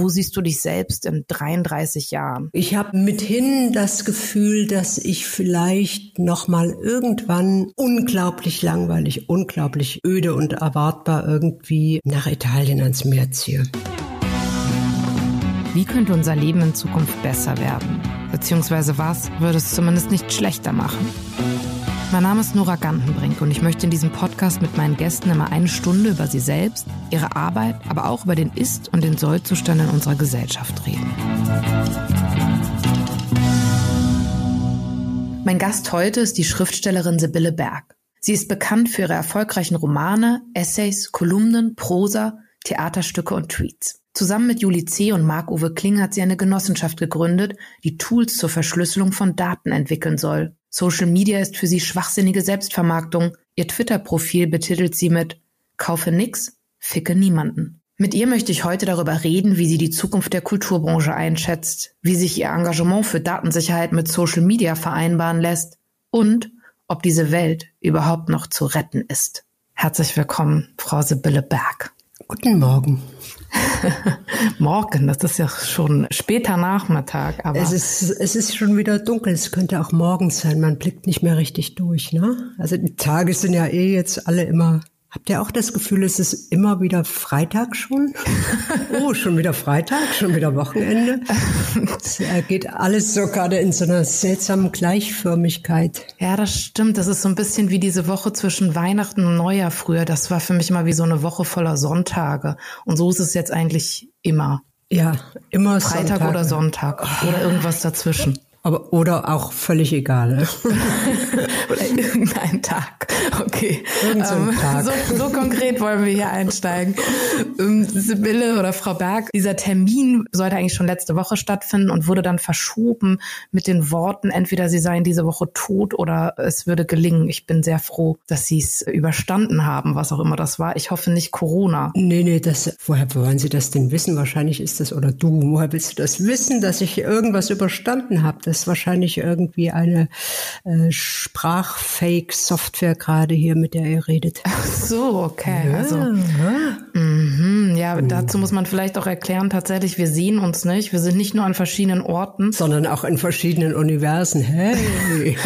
Wo siehst du dich selbst in 33 Jahren? Ich habe mithin das Gefühl, dass ich vielleicht noch mal irgendwann unglaublich langweilig, unglaublich öde und erwartbar irgendwie nach Italien ans Meer ziehe. Wie könnte unser Leben in Zukunft besser werden? Beziehungsweise was würde es zumindest nicht schlechter machen? Mein Name ist Nora Gantenbrink und ich möchte in diesem Podcast mit meinen Gästen immer eine Stunde über sie selbst, ihre Arbeit, aber auch über den Ist- und den Sollzustand in unserer Gesellschaft reden. Mein Gast heute ist die Schriftstellerin Sibylle Berg. Sie ist bekannt für ihre erfolgreichen Romane, Essays, Kolumnen, Prosa, Theaterstücke und Tweets. Zusammen mit Julie C. und Marc-Uwe Kling hat sie eine Genossenschaft gegründet, die Tools zur Verschlüsselung von Daten entwickeln soll. Social Media ist für sie schwachsinnige Selbstvermarktung. Ihr Twitter-Profil betitelt sie mit Kaufe nix, ficke niemanden. Mit ihr möchte ich heute darüber reden, wie sie die Zukunft der Kulturbranche einschätzt, wie sich ihr Engagement für Datensicherheit mit Social Media vereinbaren lässt und ob diese Welt überhaupt noch zu retten ist. Herzlich willkommen, Frau Sibylle Berg. Guten Morgen. Morgen, das ist ja schon später Nachmittag. Aber es ist, es ist schon wieder dunkel. Es könnte auch morgens sein. Man blickt nicht mehr richtig durch. Ne? Also die Tage sind ja eh jetzt alle immer Habt ihr auch das Gefühl, es ist immer wieder Freitag schon? Oh, schon wieder Freitag, schon wieder Wochenende. Es geht alles so gerade in so einer seltsamen Gleichförmigkeit. Ja, das stimmt. Das ist so ein bisschen wie diese Woche zwischen Weihnachten und Neujahr früher. Das war für mich immer wie so eine Woche voller Sonntage. Und so ist es jetzt eigentlich immer. Ja, immer Freitag Sonntag. oder Sonntag oder irgendwas dazwischen. Aber, oder auch völlig egal. oder irgendein Tag. Okay. Ähm, Tag. So, so, konkret wollen wir hier einsteigen. Ähm, Sibylle oder Frau Berg, dieser Termin sollte eigentlich schon letzte Woche stattfinden und wurde dann verschoben mit den Worten, entweder sie seien diese Woche tot oder es würde gelingen. Ich bin sehr froh, dass sie es überstanden haben, was auch immer das war. Ich hoffe nicht Corona. Nee, nee, das, woher wollen Sie das denn wissen? Wahrscheinlich ist das, oder du, woher willst du das wissen, dass ich irgendwas überstanden habe? Das ist wahrscheinlich irgendwie eine äh, Sprachfake-Software gerade hier, mit der ihr redet. Ach so, okay. Ja, also, mh, ja, oh. dazu muss man vielleicht auch erklären, tatsächlich, wir sehen uns nicht. Wir sind nicht nur an verschiedenen Orten. Sondern auch in verschiedenen Universen. Hey.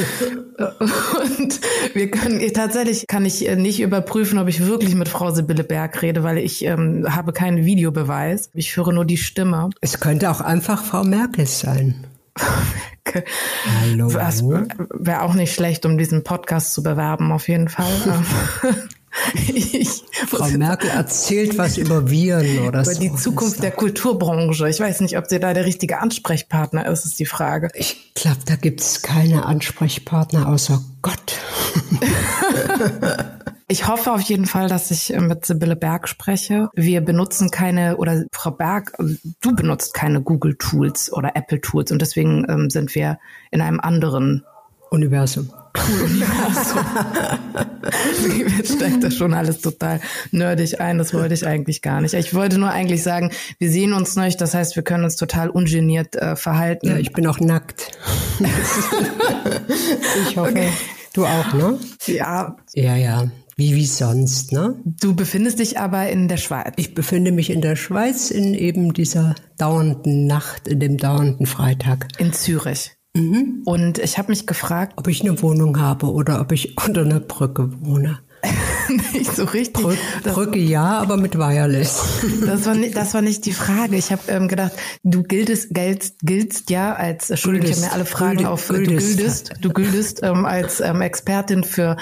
Und wir können, tatsächlich kann ich äh, nicht überprüfen, ob ich wirklich mit Frau Sibylle Berg rede, weil ich ähm, habe keinen Videobeweis. Ich höre nur die Stimme. Es könnte auch einfach Frau Merkel sein. Hallo. Wäre auch nicht schlecht, um diesen Podcast zu bewerben, auf jeden Fall. Ich Frau Merkel erzählt was über Viren oder über so. die Zukunft der Kulturbranche. Ich weiß nicht, ob sie da der richtige Ansprechpartner ist, ist die Frage. Ich glaube, da gibt es keine Ansprechpartner außer Gott. Ich hoffe auf jeden Fall, dass ich äh, mit Sibylle Berg spreche. Wir benutzen keine, oder Frau Berg, du benutzt keine Google Tools oder Apple Tools und deswegen ähm, sind wir in einem anderen Universum. Universum. Jetzt steigt das schon alles total nerdig ein. Das wollte ich eigentlich gar nicht. Ich wollte nur eigentlich sagen, wir sehen uns nicht. Das heißt, wir können uns total ungeniert äh, verhalten. Ja, ich bin auch nackt. ich hoffe, okay. du auch, ne? Ja. Ja, ja. Wie wie sonst, ne? Du befindest dich aber in der Schweiz. Ich befinde mich in der Schweiz in eben dieser dauernden Nacht, in dem dauernden Freitag. In Zürich. Mhm. Und ich habe mich gefragt, ob ich eine Wohnung habe oder ob ich unter einer Brücke wohne. nicht so richtig. Brück, Brücke ja, aber mit Wireless. das war nicht, das war nicht die Frage. Ich habe ähm, gedacht, du giltest, giltst, giltst ja als, Entschuldigung, ich habe mir alle Fragen Gülde, auf, Güldest. du gildest, du gildest ähm, als ähm, Expertin für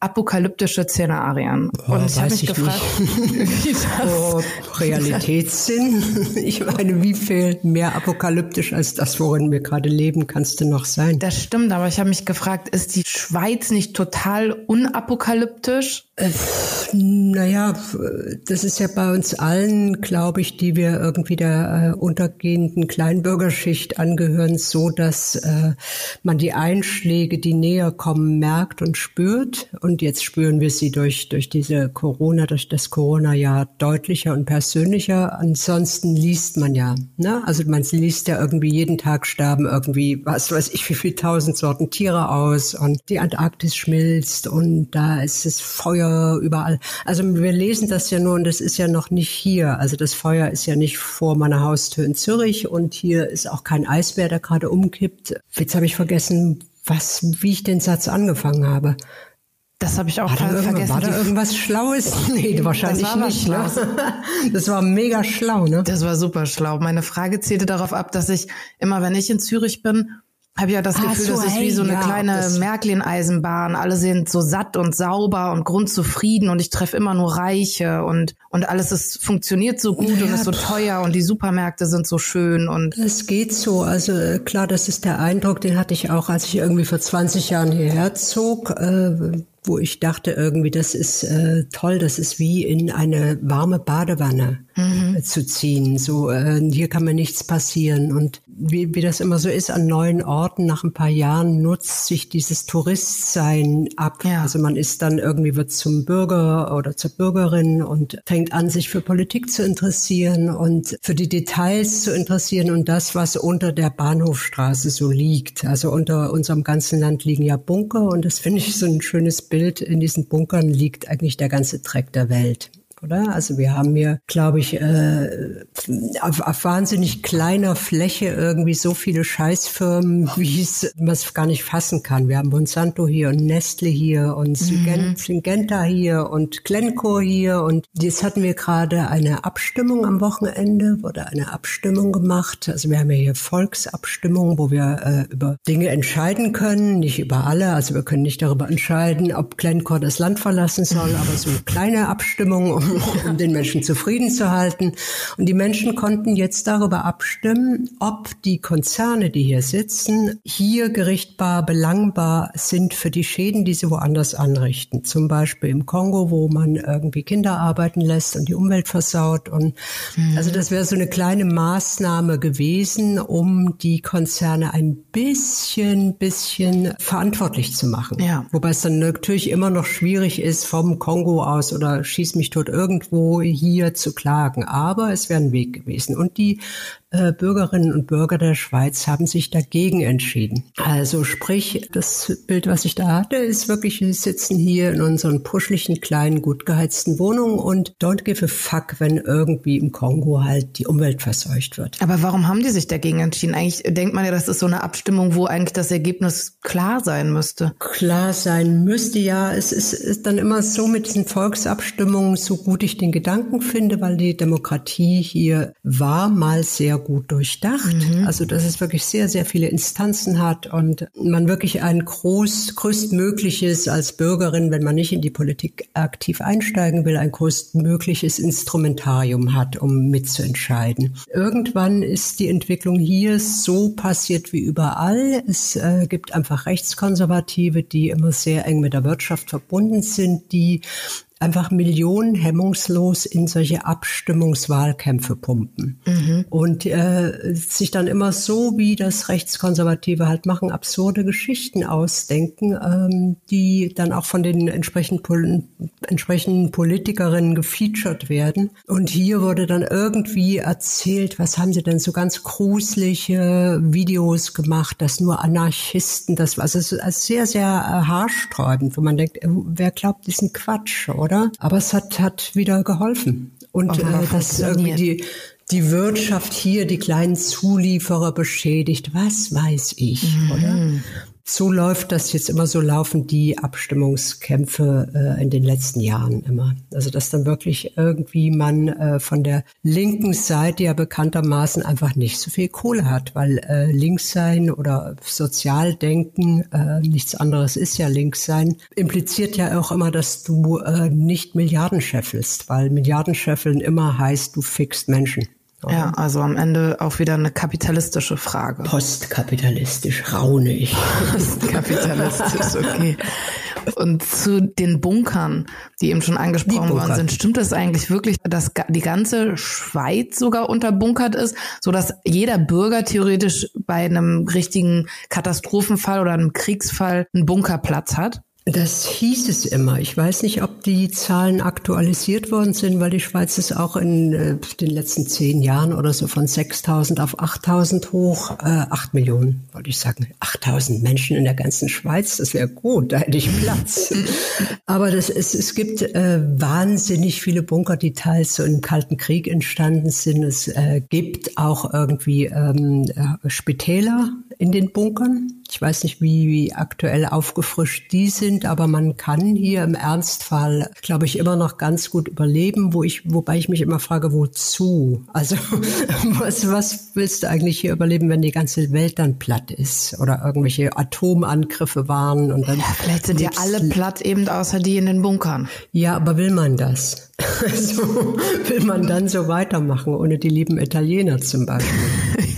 apokalyptische Szenarien. Oh, Und ich habe mich gefragt, wie das, oh, Realitätssinn. ich meine, wie viel mehr apokalyptisch als das, worin wir gerade leben, kannst du noch sein? Das stimmt, aber ich habe mich gefragt, ist die Schweiz nicht total unapokalyptisch? Äh, naja, das ist ja bei uns allen, glaube ich, die wir irgendwie der äh, untergehenden Kleinbürgerschicht angehören, so, dass äh, man die Einschläge, die näher kommen, merkt und spürt. Und jetzt spüren wir sie durch, durch diese Corona, durch das Corona-Jahr deutlicher und persönlicher. Ansonsten liest man ja, ne? Also man liest ja irgendwie jeden Tag sterben irgendwie, was weiß ich, wie viel tausend Sorten Tiere aus und die Antarktis schmilzt und da ist es Feuer überall. Also wir lesen das ja nur und das ist ja noch nicht hier. Also das Feuer ist ja nicht vor meiner Haustür in Zürich und hier ist auch kein Eisbär, der gerade umkippt. Jetzt habe ich vergessen, was, wie ich den Satz angefangen habe. Das habe ich auch war vergessen. War da irgendwas Schlaues? Nee, wahrscheinlich nicht. Ne? Das war mega schlau, ne? Das war super schlau. Meine Frage zählte darauf ab, dass ich immer, wenn ich in Zürich bin, habe ja das ah, Gefühl, so, das ist wie so eine ja, kleine Märklin-Eisenbahn. Alle sind so satt und sauber und grundzufrieden und ich treffe immer nur Reiche und und alles ist funktioniert so gut ja, und ist so teuer und die Supermärkte sind so schön und es geht so. Also äh, klar, das ist der Eindruck, den hatte ich auch, als ich irgendwie vor 20 Jahren hierher zog. Äh, wo ich dachte irgendwie, das ist äh, toll, das ist wie in eine warme Badewanne mhm. äh, zu ziehen. So äh, hier kann mir nichts passieren und wie, wie das immer so ist an neuen Orten nach ein paar Jahren nutzt sich dieses Touristsein ab. Ja. Also man ist dann irgendwie wird zum Bürger oder zur Bürgerin und fängt an sich für Politik zu interessieren und für die Details zu interessieren und das was unter der Bahnhofstraße so liegt. Also unter unserem ganzen Land liegen ja Bunker und das finde ich so ein schönes Bild Bild in diesen Bunkern liegt eigentlich der ganze Dreck der Welt oder? Also wir haben hier, glaube ich, äh, auf, auf wahnsinnig kleiner Fläche irgendwie so viele Scheißfirmen, wie es man es gar nicht fassen kann. Wir haben Monsanto hier und Nestle hier und mhm. Syngenta hier und Glencore hier und jetzt hatten wir gerade eine Abstimmung am Wochenende, wurde eine Abstimmung gemacht. Also wir haben ja hier Volksabstimmungen, wo wir äh, über Dinge entscheiden können, nicht über alle. Also wir können nicht darüber entscheiden, ob Glencore das Land verlassen soll, aber so eine kleine Abstimmung, um um den Menschen zufrieden zu halten. Und die Menschen konnten jetzt darüber abstimmen, ob die Konzerne, die hier sitzen, hier gerichtbar, belangbar sind für die Schäden, die sie woanders anrichten. Zum Beispiel im Kongo, wo man irgendwie Kinder arbeiten lässt und die Umwelt versaut. Und mhm. also das wäre so eine kleine Maßnahme gewesen, um die Konzerne ein bisschen, bisschen verantwortlich zu machen. Ja. Wobei es dann natürlich immer noch schwierig ist, vom Kongo aus oder schieß mich tot irgendwo hier zu klagen. Aber es wäre ein Weg gewesen. Und die Bürgerinnen und Bürger der Schweiz haben sich dagegen entschieden. Also sprich, das Bild, was ich da hatte, ist wirklich, wir sitzen hier in unseren puschlichen, kleinen, gut geheizten Wohnungen und don't give a fuck, wenn irgendwie im Kongo halt die Umwelt verseucht wird. Aber warum haben die sich dagegen entschieden? Eigentlich denkt man ja, das ist so eine Abstimmung, wo eigentlich das Ergebnis klar sein müsste. Klar sein müsste, ja. Es ist, ist dann immer so mit diesen Volksabstimmungen, so gut ich den Gedanken finde, weil die Demokratie hier war mal sehr gut durchdacht. Mhm. Also dass es wirklich sehr, sehr viele Instanzen hat und man wirklich ein groß, größtmögliches als Bürgerin, wenn man nicht in die Politik aktiv einsteigen will, ein größtmögliches Instrumentarium hat, um mitzuentscheiden. Irgendwann ist die Entwicklung hier so passiert wie überall. Es äh, gibt einfach Rechtskonservative, die immer sehr eng mit der Wirtschaft verbunden sind, die einfach Millionen hemmungslos in solche Abstimmungswahlkämpfe pumpen. Mhm. Und äh, sich dann immer so, wie das Rechtskonservative halt machen, absurde Geschichten ausdenken, ähm, die dann auch von den entsprechenden, Pol entsprechenden Politikerinnen gefeatured werden. Und hier wurde dann irgendwie erzählt, was haben sie denn so ganz gruselige Videos gemacht, dass nur Anarchisten, das war also sehr, sehr äh, haarsträubend, wo man denkt, äh, wer glaubt diesen Quatsch, oder? Oder? Aber es hat, hat wieder geholfen. Und äh, dass irgendwie die, die Wirtschaft hier die kleinen Zulieferer beschädigt, was weiß ich, mhm. oder? So läuft das jetzt immer, so laufen die Abstimmungskämpfe äh, in den letzten Jahren immer. Also dass dann wirklich irgendwie man äh, von der linken Seite ja bekanntermaßen einfach nicht so viel Kohle hat, weil äh, links sein oder Sozialdenken, äh, nichts anderes ist ja links sein, impliziert ja auch immer, dass du äh, nicht Milliarden scheffelst, weil Milliarden scheffeln immer heißt, du fixt Menschen. Ja, also am Ende auch wieder eine kapitalistische Frage. Postkapitalistisch, raune ich. Postkapitalistisch, okay. Und zu den Bunkern, die eben schon angesprochen worden sind, stimmt es eigentlich wirklich, dass die ganze Schweiz sogar unterbunkert ist, so dass jeder Bürger theoretisch bei einem richtigen Katastrophenfall oder einem Kriegsfall einen Bunkerplatz hat? Das hieß es immer. Ich weiß nicht, ob die Zahlen aktualisiert worden sind, weil die Schweiz ist auch in äh, den letzten zehn Jahren oder so von 6.000 auf 8.000 hoch. Äh, 8 Millionen, wollte ich sagen. 8.000 Menschen in der ganzen Schweiz, das wäre gut, da hätte ich Platz. Aber das ist, es gibt äh, wahnsinnig viele Bunker, die teils so im Kalten Krieg entstanden sind. Es äh, gibt auch irgendwie ähm, äh, Spitäler in den Bunkern. Ich weiß nicht, wie, wie aktuell aufgefrischt die sind, aber man kann hier im Ernstfall, glaube ich, immer noch ganz gut überleben, wo ich, wobei ich mich immer frage, wozu? Also was, was willst du eigentlich hier überleben, wenn die ganze Welt dann platt ist oder irgendwelche Atomangriffe waren und dann. Ja, vielleicht sind ja alle platt eben außer die in den Bunkern. Ja, aber will man das? Also will man dann so weitermachen, ohne die lieben Italiener zum Beispiel?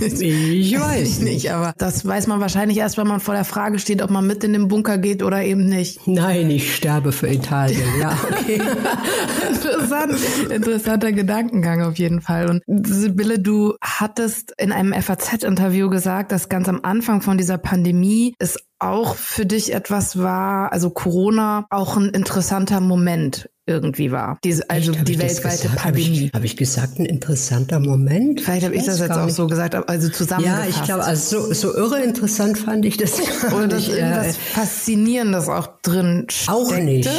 ich weiß nicht, aber das weiß man wahrscheinlich erst, wenn man vor der Frage steht, ob man mit in den Bunker geht oder eben nicht. Nein, ich sterbe für Italien. Ja, okay. Interessant, interessanter Gedankengang auf jeden Fall. Und Sibylle, du hattest in einem FAZ-Interview gesagt, dass ganz am Anfang von dieser Pandemie es auch für dich etwas war, also Corona auch ein interessanter Moment irgendwie war. Diese, also Echt, die weltweite Pandemie. Habe ich, hab ich, gesagt, ein interessanter Moment? Vielleicht habe ich das jetzt auch so gesagt, also zusammengefasst. Ja, ich glaube, also so, so irre interessant fand ich das Oder nicht. irgendwas äh, Faszinierendes auch drin steckte. Auch nicht,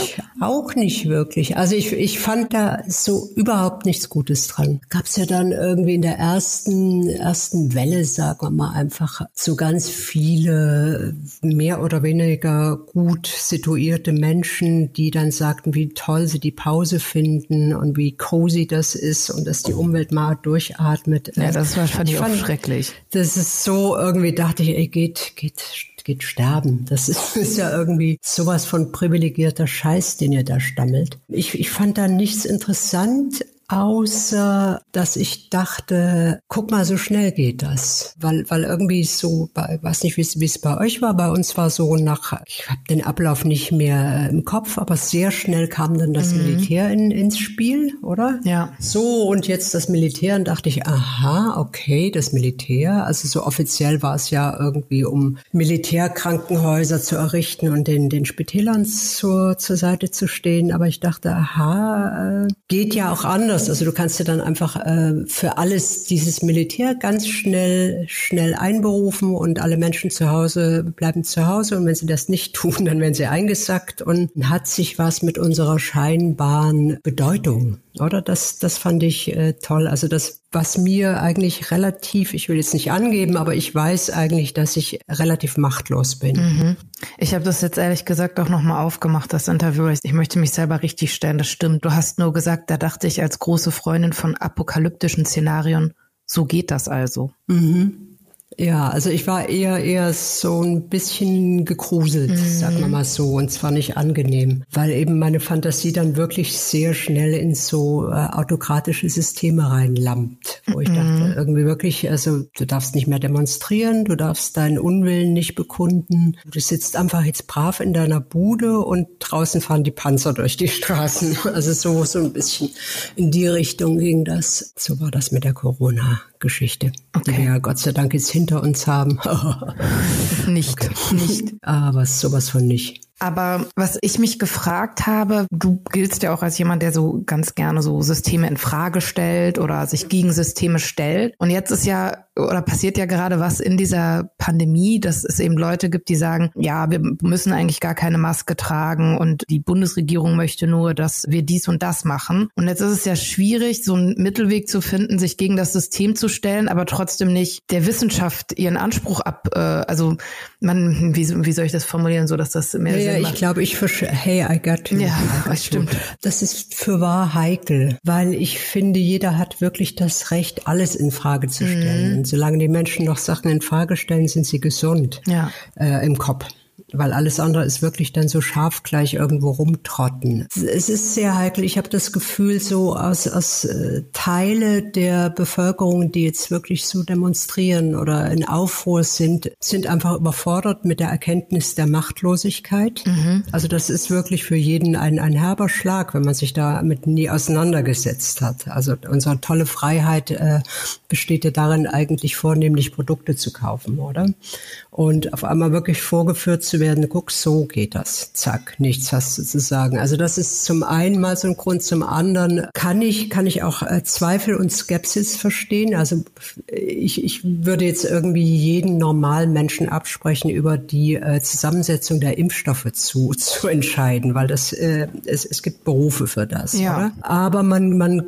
auch nicht wirklich. Also ich, ich fand da so überhaupt nichts Gutes dran. Gab es ja dann irgendwie in der ersten, ersten Welle, sagen wir mal, einfach so ganz viele mehr oder weniger gut situierte Menschen, die dann sagten, wie toll sie die Pause finden und wie cozy das ist und dass die Umwelt mal durchatmet. Ja, das war, fand ich, ich fand, auch schrecklich. Das ist so, irgendwie dachte ich, ey, geht, geht, geht sterben. Das ist, ist ja irgendwie sowas von privilegierter Scheiß, den ihr da stammelt. Ich, ich fand da nichts interessant, außer dass ich dachte, guck mal, so schnell geht das. Weil, weil irgendwie so, bei, weiß nicht, wie es bei euch war, bei uns war so nach, ich habe den Ablauf nicht mehr im Kopf, aber sehr schnell kam dann das mhm. Militär in, ins Spiel, oder? Ja. So, und jetzt das Militär, und dachte ich, aha, okay, das Militär, also so offiziell war es ja irgendwie, um Militärkrankenhäuser zu errichten und den, den Spitälern zur, zur Seite zu stehen, aber ich dachte, aha, äh, geht ja auch anders anders. Also du kannst ja dann einfach äh, für alles dieses Militär ganz schnell, schnell einberufen und alle Menschen zu Hause bleiben zu Hause. Und wenn sie das nicht tun, dann werden sie eingesackt und hat sich was mit unserer scheinbaren Bedeutung oder? Das, das fand ich äh, toll. Also das, was mir eigentlich relativ, ich will jetzt nicht angeben, aber ich weiß eigentlich, dass ich relativ machtlos bin. Mhm. Ich habe das jetzt ehrlich gesagt auch nochmal aufgemacht, das Interview. Ich möchte mich selber richtig stellen, das stimmt. Du hast nur gesagt, da dachte ich als große Freundin von apokalyptischen Szenarien, so geht das also. Mhm. Ja, also ich war eher eher so ein bisschen gegruselt, mhm. sagen wir mal so, und zwar nicht angenehm, weil eben meine Fantasie dann wirklich sehr schnell in so äh, autokratische Systeme reinlampt, wo ich dachte, mhm. irgendwie wirklich, also du darfst nicht mehr demonstrieren, du darfst deinen Unwillen nicht bekunden, du sitzt einfach jetzt brav in deiner Bude und draußen fahren die Panzer durch die Straßen. Also so so ein bisschen in die Richtung ging das. So war das mit der Corona-Geschichte, okay. die wir ja Gott sei Dank jetzt hinter uns haben. nicht, okay. nicht. Aber sowas von nicht. Aber was ich mich gefragt habe, du giltst ja auch als jemand, der so ganz gerne so Systeme in Frage stellt oder sich gegen Systeme stellt. Und jetzt ist ja oder passiert ja gerade was in dieser Pandemie, dass es eben Leute gibt, die sagen, ja, wir müssen eigentlich gar keine Maske tragen und die Bundesregierung möchte nur, dass wir dies und das machen. Und jetzt ist es ja schwierig, so einen Mittelweg zu finden, sich gegen das System zu stellen, aber trotzdem nicht der Wissenschaft ihren Anspruch ab, äh, also man, wie, wie soll ich das formulieren, so dass das mehr ja, ich glaube, ich hey, I got you. Ja, das stimmt. Das ist für wahr heikel, weil ich finde, jeder hat wirklich das Recht, alles in Frage zu stellen. Mhm. Und solange die Menschen noch Sachen in Frage stellen, sind sie gesund ja. äh, im Kopf weil alles andere ist wirklich dann so scharf gleich irgendwo rumtrotten. Es ist sehr heikel. Ich habe das Gefühl, so aus, aus äh, Teile der Bevölkerung, die jetzt wirklich so demonstrieren oder in Aufruhr sind, sind einfach überfordert mit der Erkenntnis der Machtlosigkeit. Mhm. Also das ist wirklich für jeden ein, ein herber Schlag, wenn man sich damit nie auseinandergesetzt hat. Also unsere tolle Freiheit äh, besteht ja darin, eigentlich vornehmlich Produkte zu kaufen, oder? Und auf einmal wirklich vorgeführt zu werden, guck, so geht das. Zack, nichts hast du zu sagen. Also das ist zum einen mal so ein Grund, zum anderen kann ich, kann ich auch äh, Zweifel und Skepsis verstehen. Also ich, ich würde jetzt irgendwie jeden normalen Menschen absprechen, über die äh, Zusammensetzung der Impfstoffe zu, zu entscheiden, weil das, äh, es, es gibt Berufe für das. Ja. Oder? Aber man, man,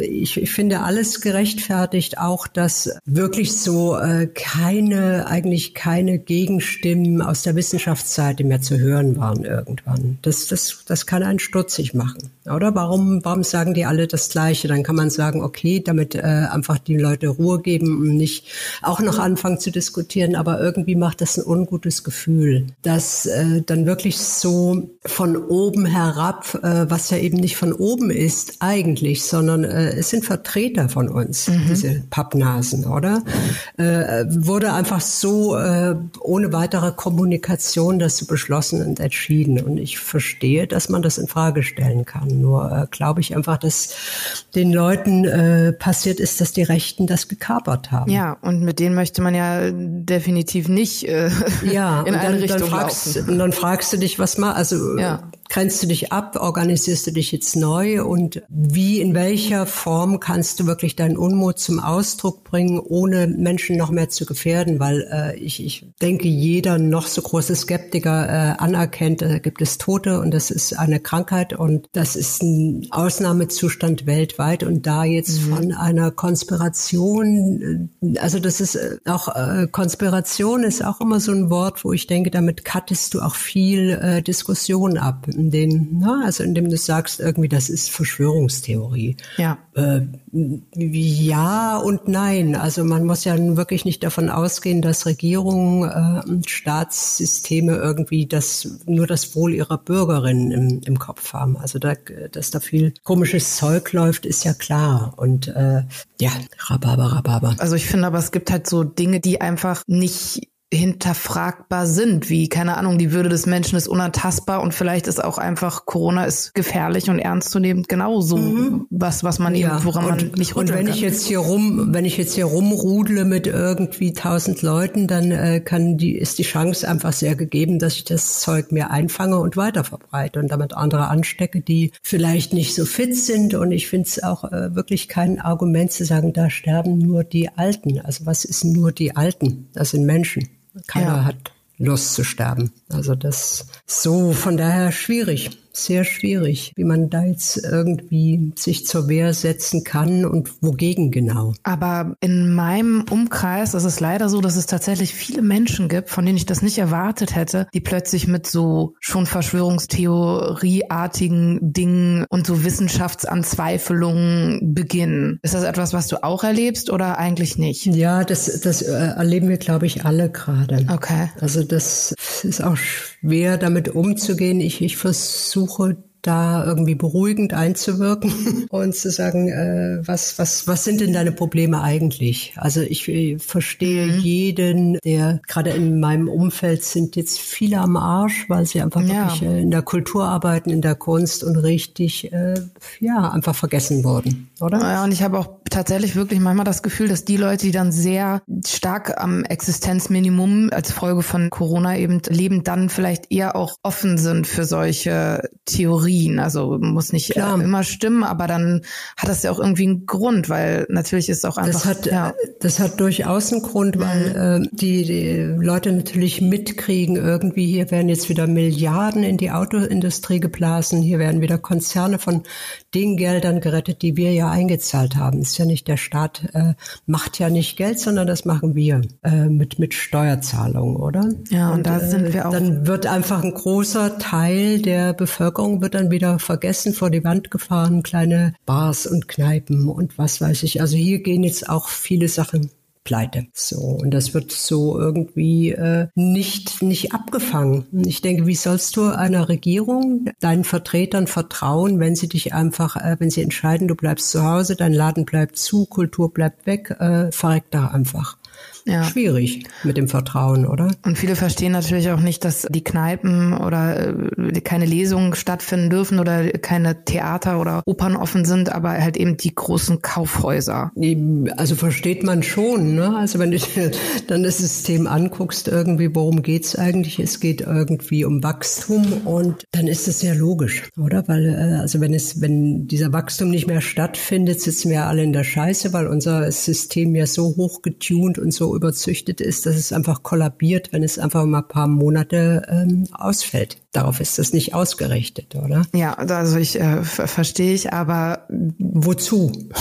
ich, ich finde alles gerechtfertigt, auch dass wirklich so äh, keine, eigentlich keine Gegenstimmen aus der Wissenschaftsseite mehr zu hören waren irgendwann. Das, das, das kann einen stutzig machen. Oder warum, warum sagen die alle das Gleiche? Dann kann man sagen, okay, damit äh, einfach die Leute Ruhe geben und nicht auch noch anfangen zu diskutieren, aber irgendwie macht das ein ungutes Gefühl, dass äh, dann wirklich so von oben herab, äh, was ja eben nicht von oben ist eigentlich, sondern äh, es sind Vertreter von uns, mhm. diese Pappnasen, oder? Äh, wurde einfach so äh, ohne weitere Kommunikation das beschlossen und entschieden. Und ich verstehe, dass man das in Frage stellen kann. Nur äh, glaube ich einfach, dass den Leuten äh, passiert ist, dass die Rechten das gekapert haben. Ja, und mit denen möchte man ja definitiv nicht äh, ja, in eine dann, Richtung dann fragst, laufen. Dann fragst du dich, was mal, also ja grenzt du dich ab, organisierst du dich jetzt neu und wie, in welcher Form kannst du wirklich deinen Unmut zum Ausdruck bringen, ohne Menschen noch mehr zu gefährden? Weil äh, ich, ich denke, jeder noch so große Skeptiker äh, anerkennt, da gibt es Tote und das ist eine Krankheit und das ist ein Ausnahmezustand weltweit und da jetzt mhm. von einer Konspiration, äh, also das ist äh, auch äh, Konspiration ist auch immer so ein Wort, wo ich denke, damit cuttest du auch viel äh, Diskussion ab in denen, na, also indem du sagst, irgendwie, das ist Verschwörungstheorie. Ja. Äh, ja und nein. Also man muss ja wirklich nicht davon ausgehen, dass Regierungen äh, und Staatssysteme irgendwie das nur das Wohl ihrer Bürgerinnen im, im Kopf haben. Also da, dass da viel komisches Zeug läuft, ist ja klar. Und äh, ja, Rhabarber, Rhabarber. Also ich finde aber, es gibt halt so Dinge, die einfach nicht hinterfragbar sind, wie, keine Ahnung, die Würde des Menschen ist unantastbar und vielleicht ist auch einfach Corona ist gefährlich und ernstzunehmend genauso mhm. was, was man ja, eben, woran und, man nicht Und wenn kann. ich jetzt hier rum, wenn ich jetzt hier rumrudle mit irgendwie tausend Leuten, dann äh, kann die, ist die Chance einfach sehr gegeben, dass ich das Zeug mir einfange und weiterverbreite und damit andere anstecke, die vielleicht nicht so fit sind und ich finde es auch äh, wirklich kein Argument zu sagen, da sterben nur die Alten. Also was ist nur die Alten? Das sind Menschen. Keiner ja. hat Lust zu sterben. Also das so von daher schwierig sehr schwierig, wie man da jetzt irgendwie sich zur Wehr setzen kann und wogegen genau. Aber in meinem Umkreis ist es leider so, dass es tatsächlich viele Menschen gibt, von denen ich das nicht erwartet hätte, die plötzlich mit so schon Verschwörungstheorieartigen Dingen und so Wissenschaftsanzweifelungen beginnen. Ist das etwas, was du auch erlebst oder eigentlich nicht? Ja, das, das äh, erleben wir, glaube ich, alle gerade. Okay. Also das ist auch schwer, damit umzugehen. Ich, ich versuche versuche da irgendwie beruhigend einzuwirken und zu sagen, äh, was, was, was sind denn deine Probleme eigentlich? Also ich äh, verstehe mhm. jeden, der gerade in meinem Umfeld sind jetzt viele am Arsch, weil sie einfach ja. wirklich äh, in der Kultur arbeiten, in der Kunst und richtig, äh, ja, einfach vergessen wurden, oder? Ja, und ich habe auch tatsächlich wirklich manchmal das Gefühl, dass die Leute, die dann sehr stark am Existenzminimum als Folge von Corona eben leben, dann vielleicht eher auch offen sind für solche Theorien. Also muss nicht äh, immer stimmen, aber dann hat das ja auch irgendwie einen Grund, weil natürlich ist auch einfach. Das hat, ja. das hat durchaus einen Grund, weil mhm. äh, die, die Leute natürlich mitkriegen, irgendwie hier werden jetzt wieder Milliarden in die Autoindustrie geblasen, hier werden wieder Konzerne von den Geldern gerettet, die wir ja eingezahlt haben. Ist ja nicht der Staat äh, macht ja nicht Geld, sondern das machen wir äh, mit mit Steuerzahlungen, oder? Ja, und, und da sind wir auch. Dann wird einfach ein großer Teil der Bevölkerung wird dann wieder vergessen, vor die Wand gefahren, kleine Bars und Kneipen und was weiß ich. Also hier gehen jetzt auch viele Sachen pleite. So und das wird so irgendwie äh, nicht nicht abgefangen. Ich denke, wie sollst du einer Regierung, deinen Vertretern vertrauen, wenn sie dich einfach, äh, wenn sie entscheiden, du bleibst zu Hause, dein Laden bleibt zu, Kultur bleibt weg, äh, verreckt da einfach ja. schwierig mit dem Vertrauen, oder? Und viele verstehen natürlich auch nicht, dass die Kneipen oder äh, keine Lesungen stattfinden dürfen oder keine Theater oder Opern offen sind, aber halt eben die großen Kaufhäuser. Also versteht man schon, Ne? Also wenn du dann das System anguckst, irgendwie, worum geht's eigentlich? Es geht irgendwie um Wachstum und dann ist das sehr logisch, oder? Weil äh, also wenn es wenn dieser Wachstum nicht mehr stattfindet, sitzen wir alle in der Scheiße, weil unser System ja so hoch getunt und so überzüchtet ist, dass es einfach kollabiert, wenn es einfach mal ein paar Monate ähm, ausfällt. Darauf ist das nicht ausgerichtet, oder? Ja, also ich äh, verstehe ich, aber wozu?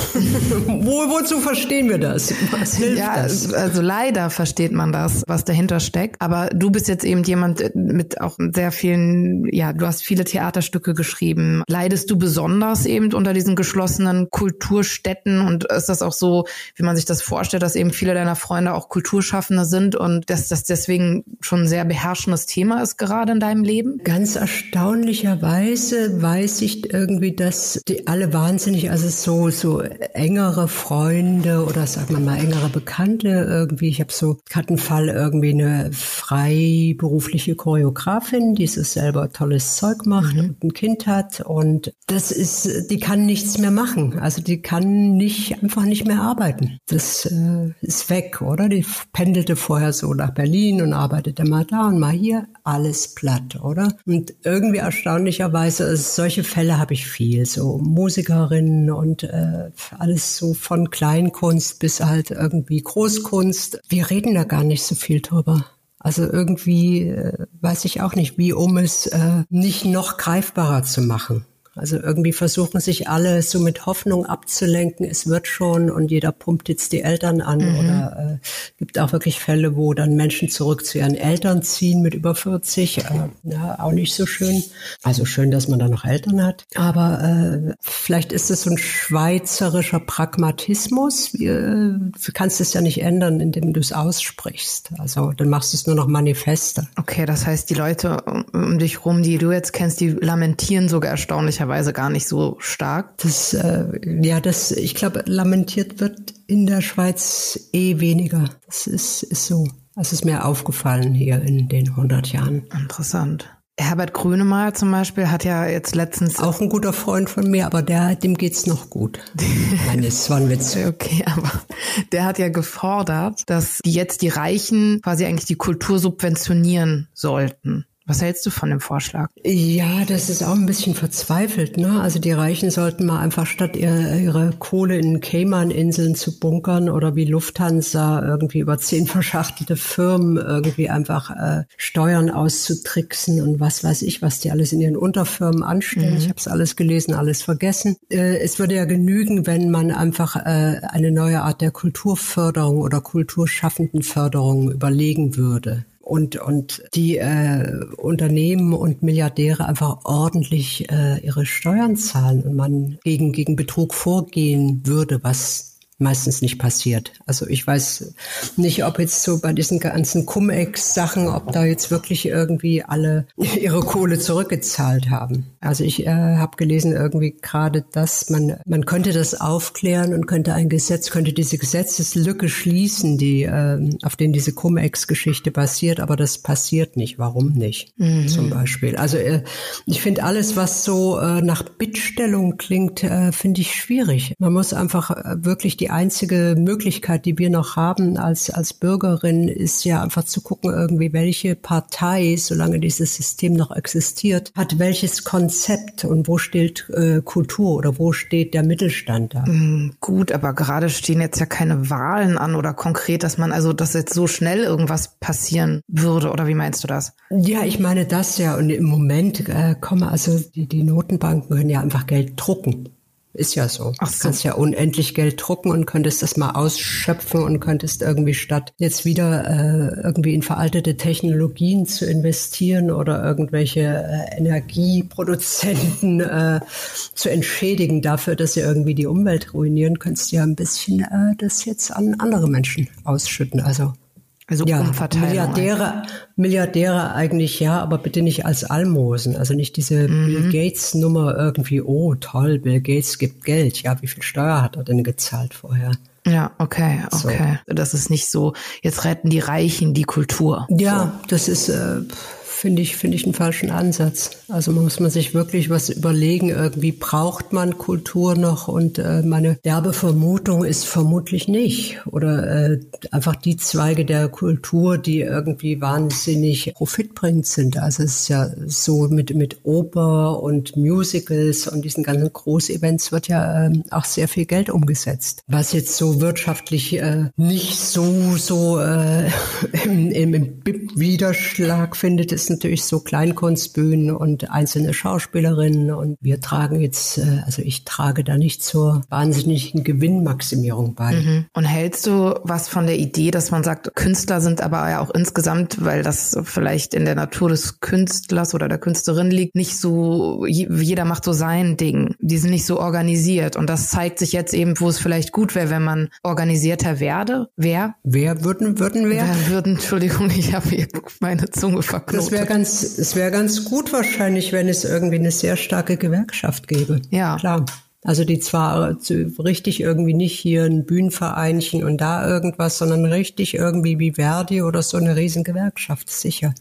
Wo, wozu verstehen wir das? Was hilft ja, das? Also leider versteht man das, was dahinter steckt. Aber du bist jetzt eben jemand äh, mit auch sehr vielen, ja, du hast viele Theaterstücke geschrieben. Leidest du besonders eben unter diesen geschlossenen Kulturstätten? Und ist das auch so, wie man sich das vorstellt, dass eben viele deiner Freunde auch Kulturschaffende sind und dass das deswegen schon ein sehr beherrschendes Thema ist gerade in deinem Leben? Ganz erstaunlicherweise weiß ich irgendwie, dass die alle wahnsinnig, also so so engere Freunde oder sagen wir mal engere Bekannte irgendwie. Ich habe so hatte einen Fall irgendwie eine freiberufliche Choreografin, die so selber tolles Zeug macht mhm. und ein Kind hat und das ist, die kann nichts mehr machen. Also die kann nicht einfach nicht mehr arbeiten. Das äh, ist weg, oder? Die pendelte vorher so nach Berlin und arbeitete mal da und mal hier. Alles platt, oder? Und irgendwie erstaunlicherweise, solche Fälle habe ich viel, so Musikerinnen und äh, alles so von Kleinkunst bis halt irgendwie Großkunst. Wir reden da gar nicht so viel drüber. Also irgendwie äh, weiß ich auch nicht, wie um es äh, nicht noch greifbarer zu machen. Also irgendwie versuchen sich alle so mit Hoffnung abzulenken, es wird schon und jeder pumpt jetzt die Eltern an mhm. oder äh, gibt auch wirklich Fälle, wo dann Menschen zurück zu ihren Eltern ziehen mit über 40. Äh, ja, auch nicht so schön. Also schön, dass man da noch Eltern hat. Aber äh, vielleicht ist es so ein schweizerischer Pragmatismus. Äh, du kannst es ja nicht ändern, indem du es aussprichst. Also dann machst du es nur noch manifeste. Okay, das heißt, die Leute um dich rum, die du jetzt kennst, die lamentieren sogar erstaunlicherweise möglicherweise gar nicht so stark. Das, äh, ja, das, ich glaube, lamentiert wird in der Schweiz eh weniger. Das ist, ist so. Das ist mir aufgefallen hier in den 100 Jahren. Interessant. Herbert Grönemeyer zum Beispiel hat ja jetzt letztens auch ein guter Freund von mir, aber der dem geht's noch gut. Nein, das war ein Witz. Okay, aber der hat ja gefordert, dass die jetzt die Reichen quasi eigentlich die Kultur subventionieren sollten. Was hältst du von dem Vorschlag? Ja, das ist auch ein bisschen verzweifelt. Ne? Also die Reichen sollten mal einfach statt ihre, ihre Kohle in Cayman-Inseln zu bunkern oder wie Lufthansa irgendwie über zehn verschachtelte Firmen irgendwie einfach äh, Steuern auszutricksen und was weiß ich, was die alles in ihren Unterfirmen anstellen. Mhm. Ich habe es alles gelesen, alles vergessen. Äh, es würde ja genügen, wenn man einfach äh, eine neue Art der Kulturförderung oder kulturschaffenden Förderung überlegen würde und, und die äh, Unternehmen und Milliardäre einfach ordentlich äh, ihre Steuern zahlen und man gegen, gegen Betrug vorgehen würde, was meistens nicht passiert. Also ich weiß nicht, ob jetzt so bei diesen ganzen Cum-Ex-Sachen, ob da jetzt wirklich irgendwie alle ihre Kohle zurückgezahlt haben. Also ich äh, habe gelesen irgendwie gerade, dass man man könnte das aufklären und könnte ein Gesetz, könnte diese Gesetzeslücke schließen, die äh, auf denen diese Cum-Ex-Geschichte basiert, aber das passiert nicht. Warum nicht? Mhm. Zum Beispiel. Also äh, ich finde alles, was so äh, nach Bittstellung klingt, äh, finde ich schwierig. Man muss einfach äh, wirklich die die einzige Möglichkeit, die wir noch haben als, als Bürgerin, ist ja einfach zu gucken, irgendwie, welche Partei, solange dieses System noch existiert, hat welches Konzept und wo steht äh, Kultur oder wo steht der Mittelstand da? Mm, gut, aber gerade stehen jetzt ja keine Wahlen an oder konkret, dass man also, dass jetzt so schnell irgendwas passieren würde oder wie meinst du das? Ja, ich meine das ja und im Moment äh, komme also die, die Notenbanken können ja einfach Geld drucken. Ist ja so. Ach so. Du kannst ja unendlich Geld drucken und könntest das mal ausschöpfen und könntest irgendwie statt jetzt wieder äh, irgendwie in veraltete Technologien zu investieren oder irgendwelche äh, Energieproduzenten äh, zu entschädigen dafür, dass sie irgendwie die Umwelt ruinieren, könntest du ja ein bisschen äh, das jetzt an andere Menschen ausschütten. Also also ja, Umverteilung. Milliardäre, Milliardäre eigentlich ja, aber bitte nicht als Almosen. Also nicht diese mhm. Bill Gates Nummer irgendwie, oh toll, Bill Gates gibt Geld. Ja, wie viel Steuer hat er denn gezahlt vorher? Ja, okay, okay. So. Das ist nicht so, jetzt retten die Reichen die Kultur. Ja, so. das ist, äh, finde ich, finde ich einen falschen Ansatz. Also muss man sich wirklich was überlegen. Irgendwie braucht man Kultur noch und äh, meine derbe Vermutung ist vermutlich nicht. Oder äh, einfach die Zweige der Kultur, die irgendwie wahnsinnig profitbringend sind. Also es ist ja so mit, mit Oper und Musicals und diesen ganzen Großevents wird ja äh, auch sehr viel Geld umgesetzt. Was jetzt so wirtschaftlich äh, nicht so, so äh, im, im, im Widerschlag findet, ist natürlich so Kleinkunstbühnen und einzelne Schauspielerinnen. Und wir tragen jetzt, äh, also ich trage da nicht zur wahnsinnigen Gewinnmaximierung bei. Mhm. Und hältst du was von der Idee, dass man sagt, Künstler sind aber ja auch insgesamt, weil das vielleicht in der Natur des Künstlers oder der Künstlerin liegt, nicht so, jeder macht so sein Ding. Die sind nicht so organisiert. Und das zeigt sich jetzt eben, wo es vielleicht gut wäre, wenn man organisierter werde. Wer? Wer würden, würden wer? Wer würden, Entschuldigung, ich habe hier meine Zunge verknotet. Wäre ganz, es wäre ganz gut wahrscheinlich, wenn es irgendwie eine sehr starke Gewerkschaft gäbe. Ja. Klar. Also die zwar richtig irgendwie nicht hier ein Bühnenvereinchen und da irgendwas, sondern richtig irgendwie wie Verdi oder so eine riesen Gewerkschaft, sicher.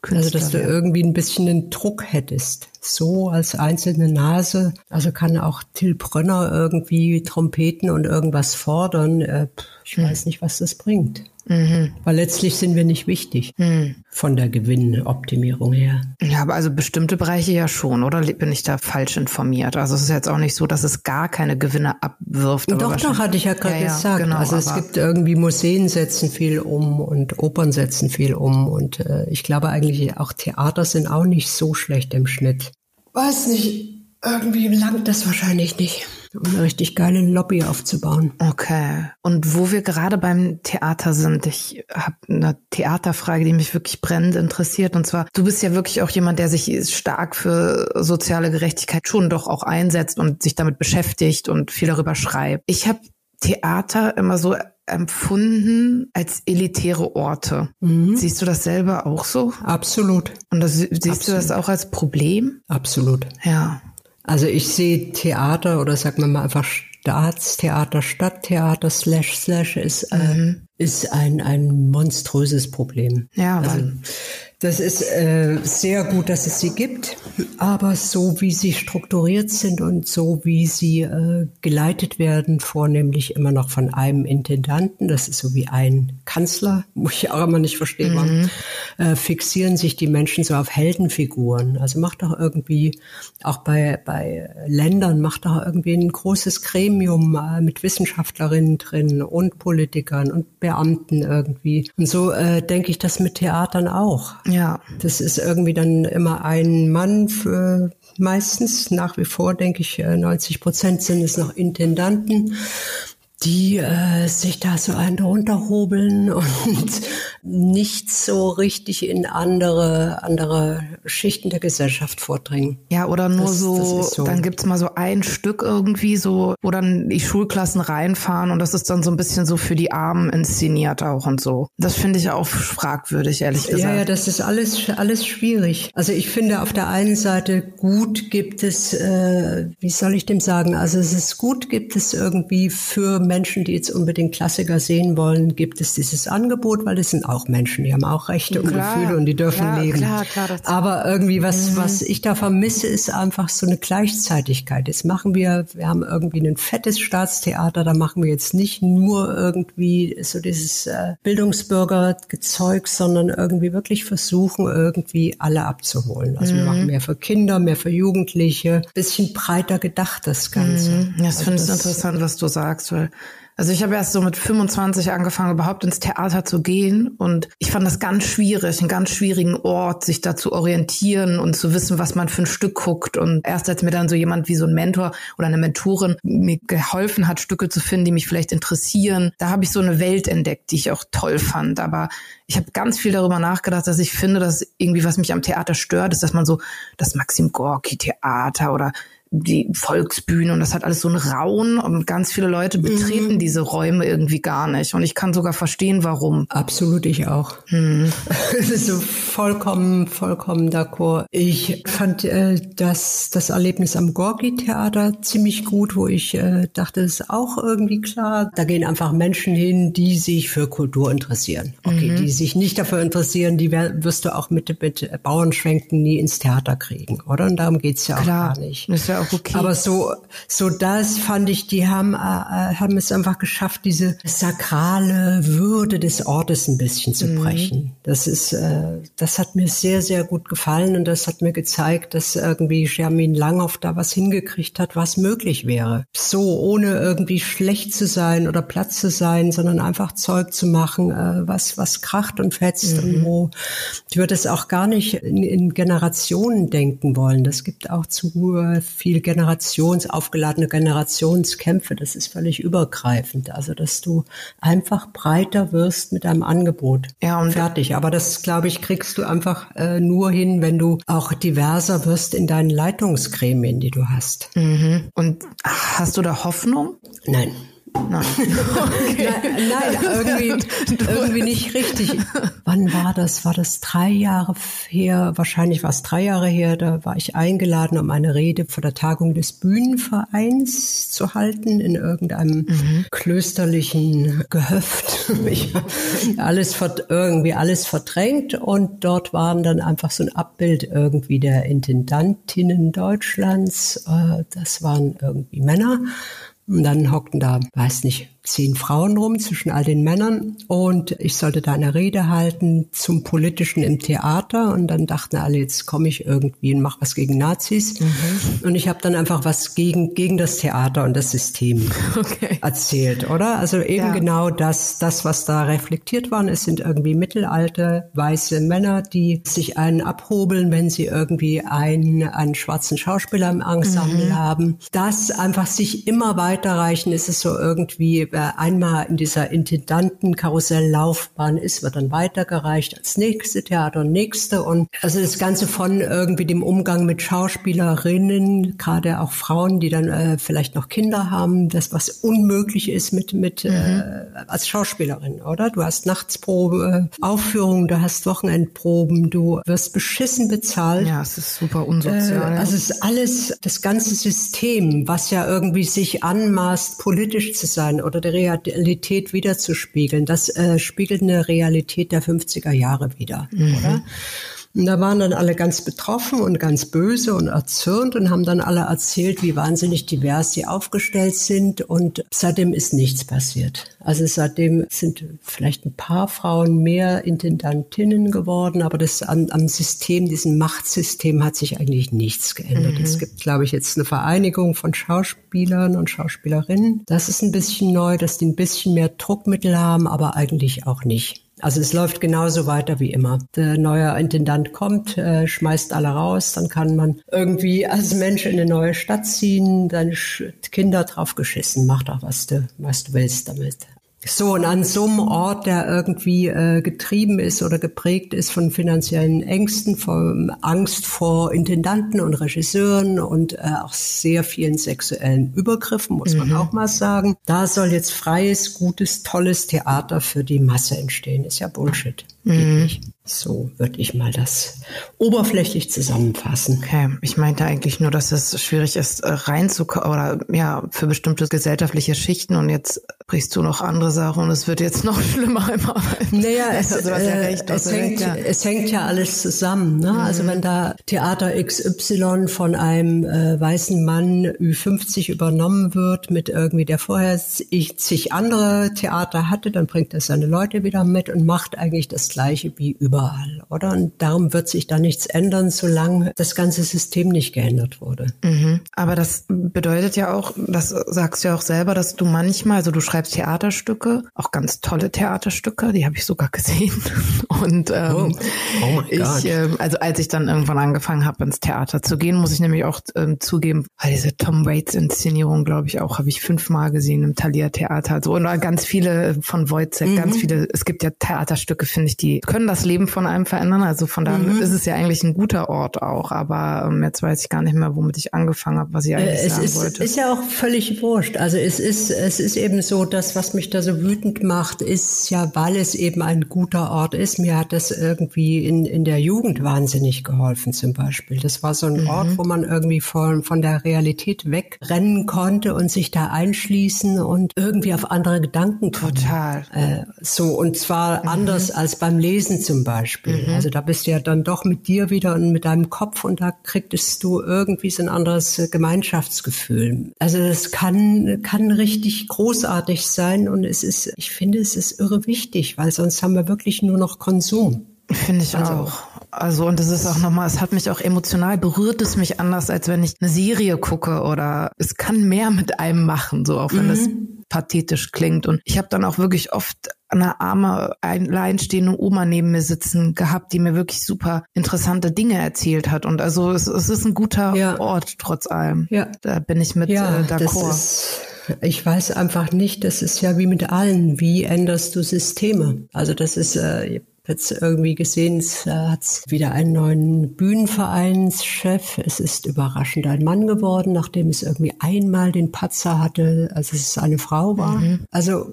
Künstler, also dass du ja. irgendwie ein bisschen einen Druck hättest. So als einzelne Nase. Also kann auch Till Brönner irgendwie Trompeten und irgendwas fordern. Äh, ich weiß nicht, was das bringt. Mhm. Weil letztlich sind wir nicht wichtig mhm. von der Gewinnoptimierung her. Ja, aber also bestimmte Bereiche ja schon, oder bin ich da falsch informiert? Also es ist jetzt auch nicht so, dass es gar keine Gewinne abwirft. Doch, doch, hatte ich ja gerade ja, gesagt. Ja, genau, also es gibt irgendwie Museen setzen viel um und Opern setzen viel um und äh, ich glaube eigentlich auch Theater sind auch nicht so schlecht im Schnitt. Weiß nicht, irgendwie langt das wahrscheinlich nicht um eine richtig geile Lobby aufzubauen. Okay. Und wo wir gerade beim Theater sind, ich habe eine Theaterfrage, die mich wirklich brennend interessiert. Und zwar, du bist ja wirklich auch jemand, der sich stark für soziale Gerechtigkeit schon doch auch einsetzt und sich damit beschäftigt und viel darüber schreibt. Ich habe Theater immer so empfunden als elitäre Orte. Mhm. Siehst du das selber auch so? Absolut. Und das, siehst Absolut. du das auch als Problem? Absolut. Ja. Also ich sehe Theater oder sagen wir mal einfach Staatstheater, Stadttheater, slash, slash ist, äh, mhm. ist ein, ein monströses Problem. Ja, also, das ist äh, sehr gut, dass es sie gibt, aber so wie sie strukturiert sind und so wie sie äh, geleitet werden, vornehmlich immer noch von einem Intendanten, das ist so wie ein Kanzler, wo ich auch immer nicht verstehe, mhm. äh, fixieren sich die Menschen so auf Heldenfiguren. Also macht doch irgendwie, auch bei, bei Ländern, macht doch irgendwie ein großes Gremium äh, mit Wissenschaftlerinnen drin und Politikern und Beamten irgendwie. Und so äh, denke ich das mit Theatern auch. Ja. Das ist irgendwie dann immer ein Mann für meistens, nach wie vor denke ich, 90 äh, Prozent sind es noch Intendanten die äh, sich da so einen runterhobeln und nicht so richtig in andere andere Schichten der Gesellschaft vordringen. Ja, oder nur das, so, das so, dann gibt's mal so ein Stück irgendwie so, wo dann die Schulklassen reinfahren und das ist dann so ein bisschen so für die Armen inszeniert auch und so. Das finde ich auch fragwürdig, ehrlich gesagt. Ja, ja, das ist alles alles schwierig. Also ich finde auf der einen Seite gut gibt es, äh, wie soll ich dem sagen, also es ist gut gibt es irgendwie für Menschen, die jetzt unbedingt Klassiker sehen wollen, gibt es dieses Angebot, weil es sind auch Menschen, die haben auch Rechte und klar, Gefühle und die dürfen klar, leben. Klar, Aber irgendwie was, mhm. was ich da vermisse, ist einfach so eine Gleichzeitigkeit. Jetzt machen wir, wir haben irgendwie ein fettes Staatstheater, da machen wir jetzt nicht nur irgendwie so dieses äh, Bildungsbürgergezeug, sondern irgendwie wirklich versuchen, irgendwie alle abzuholen. Also mhm. wir machen mehr für Kinder, mehr für Jugendliche, bisschen breiter gedacht das Ganze. Mhm. Ja, das also finde ich interessant, was du sagst, weil also ich habe erst so mit 25 angefangen, überhaupt ins Theater zu gehen. Und ich fand das ganz schwierig, einen ganz schwierigen Ort, sich da zu orientieren und zu wissen, was man für ein Stück guckt. Und erst als mir dann so jemand wie so ein Mentor oder eine Mentorin mir geholfen hat, Stücke zu finden, die mich vielleicht interessieren, da habe ich so eine Welt entdeckt, die ich auch toll fand. Aber ich habe ganz viel darüber nachgedacht, dass ich finde, dass irgendwie was mich am Theater stört, ist, dass man so das Maxim Gorki Theater oder die Volksbühne und das hat alles so einen Raun und ganz viele Leute betreten mhm. diese Räume irgendwie gar nicht. Und ich kann sogar verstehen, warum. Absolut, ich auch. Mhm. so vollkommen, vollkommen d'accord. Ich fand äh, das, das Erlebnis am Gorki-Theater ziemlich gut, wo ich äh, dachte, das ist auch irgendwie klar. Da gehen einfach Menschen hin, die sich für Kultur interessieren. Okay, mhm. die sich nicht dafür interessieren, die wirst du auch mit, mit Bauernschwenken nie ins Theater kriegen, oder? Und darum geht's ja klar, auch gar nicht. Ist ja auch okay. Aber so, so das fand ich, die haben, äh, äh, haben es einfach geschafft, diese sakrale Würde des Ortes ein bisschen zu mhm. brechen. Das ist, äh, das hat mir sehr, sehr gut gefallen und das hat mir gezeigt, dass irgendwie Germin Langhoff da was hingekriegt hat, was möglich wäre. So, ohne irgendwie schlecht zu sein oder Platz zu sein, sondern einfach Zeug zu machen, äh, was, was kracht und fetzt mhm. und wo ich würde es auch gar nicht in, in Generationen denken wollen. Das gibt auch zu äh, viel Generations, aufgeladene Generationskämpfe. Das ist völlig übergreifend. Also, dass du einfach breiter wirst mit deinem Angebot. Ja, und fertig. Aber das, glaube ich, kriegst du einfach äh, nur hin, wenn du auch diverser wirst in deinen Leitungsgremien, die du hast. Mhm. Und hast du da Hoffnung? Nein. Nein. Okay. nein, nein, irgendwie, irgendwie nicht richtig. Wann war das? War das drei Jahre her? Wahrscheinlich war es drei Jahre her. Da war ich eingeladen, um eine Rede vor der Tagung des Bühnenvereins zu halten in irgendeinem mhm. klösterlichen Gehöft. Ich alles irgendwie alles verdrängt und dort waren dann einfach so ein Abbild irgendwie der Intendantinnen Deutschlands. Äh, das waren irgendwie Männer. Und dann hockten da, weiß nicht, zehn Frauen rum zwischen all den Männern und ich sollte da eine Rede halten zum Politischen im Theater und dann dachten alle, jetzt komme ich irgendwie und mache was gegen Nazis mhm. und ich habe dann einfach was gegen gegen das Theater und das System okay. erzählt, oder? Also eben ja. genau das, das was da reflektiert war. Es sind irgendwie mittelalte weiße Männer, die sich einen abhobeln, wenn sie irgendwie einen einen schwarzen Schauspieler im Ensemble mhm. haben. Das einfach sich immer weiterreichen, ist es so irgendwie einmal in dieser Intendantenkarusselllaufbahn ist, wird dann weitergereicht als nächste Theater und nächste. Und also das Ganze von irgendwie dem Umgang mit Schauspielerinnen, gerade auch Frauen, die dann äh, vielleicht noch Kinder haben, das was unmöglich ist mit, mit äh, mhm. äh, als Schauspielerin, oder? Du hast Nachtsprobe, äh, Aufführungen, du hast Wochenendproben, du wirst beschissen bezahlt. Ja, es ist super unsozial. Äh, also es ist alles, das ganze System, was ja irgendwie sich anmaßt, politisch zu sein oder der Realität wiederzuspiegeln. Das äh, spiegelt eine Realität der 50er Jahre wieder, mhm. oder? Und da waren dann alle ganz betroffen und ganz böse und erzürnt und haben dann alle erzählt, wie wahnsinnig divers sie aufgestellt sind. Und seitdem ist nichts passiert. Also seitdem sind vielleicht ein paar Frauen mehr Intendantinnen geworden, aber das am, am System, diesem Machtsystem hat sich eigentlich nichts geändert. Mhm. Es gibt, glaube ich, jetzt eine Vereinigung von Schauspielern und Schauspielerinnen. Das ist ein bisschen neu, dass die ein bisschen mehr Druckmittel haben, aber eigentlich auch nicht. Also es läuft genauso weiter wie immer. Der neue Intendant kommt, äh, schmeißt alle raus, dann kann man irgendwie als Mensch in eine neue Stadt ziehen, deine Kinder drauf geschissen, mach doch, was du, was du willst damit. So, und an so einem Ort, der irgendwie äh, getrieben ist oder geprägt ist von finanziellen Ängsten, von Angst vor Intendanten und Regisseuren und äh, auch sehr vielen sexuellen Übergriffen, muss man mhm. auch mal sagen. Da soll jetzt freies, gutes, tolles Theater für die Masse entstehen. Ist ja Bullshit. Mhm. So würde ich mal das oberflächlich zusammenfassen. Okay, ich meinte eigentlich nur, dass es schwierig ist, äh, reinzukommen oder ja, für bestimmte gesellschaftliche Schichten und jetzt brichst du noch andere Sachen und es wird jetzt noch schlimmer immer. Naja, es, also, ja äh, recht, es, hängt, ja. es hängt ja alles zusammen. Ne? Mhm. Also wenn da Theater XY von einem äh, weißen Mann Ü50 übernommen wird mit irgendwie, der vorher zig andere Theater hatte, dann bringt er seine Leute wieder mit und macht eigentlich das Gleiche wie überall, oder? Und darum wird sich da nichts ändern, solange das ganze System nicht geändert wurde. Mhm. Aber das bedeutet ja auch, das sagst du ja auch selber, dass du manchmal, also du schreibst Theaterstücke, auch ganz tolle Theaterstücke, die habe ich sogar gesehen. Und ähm, oh. Oh ich, äh, also als ich dann irgendwann angefangen habe, ins Theater zu gehen, muss ich nämlich auch ähm, zugeben, weil diese Tom Waits Inszenierung, glaube ich, auch habe ich fünfmal gesehen im Thalia Theater. So und ganz viele von Wojciech, mhm. ganz viele. Es gibt ja Theaterstücke, finde ich, die können das Leben von einem verändern. Also von daher mhm. ist es ja eigentlich ein guter Ort auch. Aber ähm, jetzt weiß ich gar nicht mehr, womit ich angefangen habe, was ich eigentlich äh, es sagen ist, wollte. ist ja auch völlig wurscht. Also es ist, es ist eben so, das, was mich da so wütend macht, ist ja, weil es eben ein guter Ort ist. Mir hat das irgendwie in, in der Jugend wahnsinnig geholfen zum Beispiel. Das war so ein mhm. Ort, wo man irgendwie von, von der Realität wegrennen konnte und sich da einschließen und irgendwie auf andere Gedanken kommen. Total. Äh, so, und zwar mhm. anders als beim Lesen zum Beispiel. Mhm. Also da bist du ja dann doch mit dir wieder und mit deinem Kopf und da kriegtest du irgendwie so ein anderes Gemeinschaftsgefühl. Also das kann, kann richtig großartig sein und es ist, ich finde, es ist irre wichtig, weil sonst haben wir wirklich nur noch Konsum. Finde ich also, auch. Also und das ist auch nochmal, es hat mich auch emotional berührt es mich anders, als wenn ich eine Serie gucke oder es kann mehr mit einem machen, so auch wenn mhm. das pathetisch klingt. Und ich habe dann auch wirklich oft eine arme, alleinstehende Oma neben mir sitzen gehabt, die mir wirklich super interessante Dinge erzählt hat. Und also es, es ist ein guter ja. Ort trotz allem. Ja. Da bin ich mit ja, äh, d'accord. Ich weiß einfach nicht, das ist ja wie mit allen, wie änderst du Systeme? Also das ist, äh, jetzt irgendwie gesehen, es äh, hat wieder einen neuen Bühnenvereinschef. Es ist überraschend ein Mann geworden, nachdem es irgendwie einmal den Patzer hatte, als es eine Frau war. Mhm. Also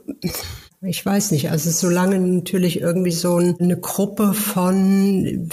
ich weiß nicht, also solange natürlich irgendwie so eine Gruppe von,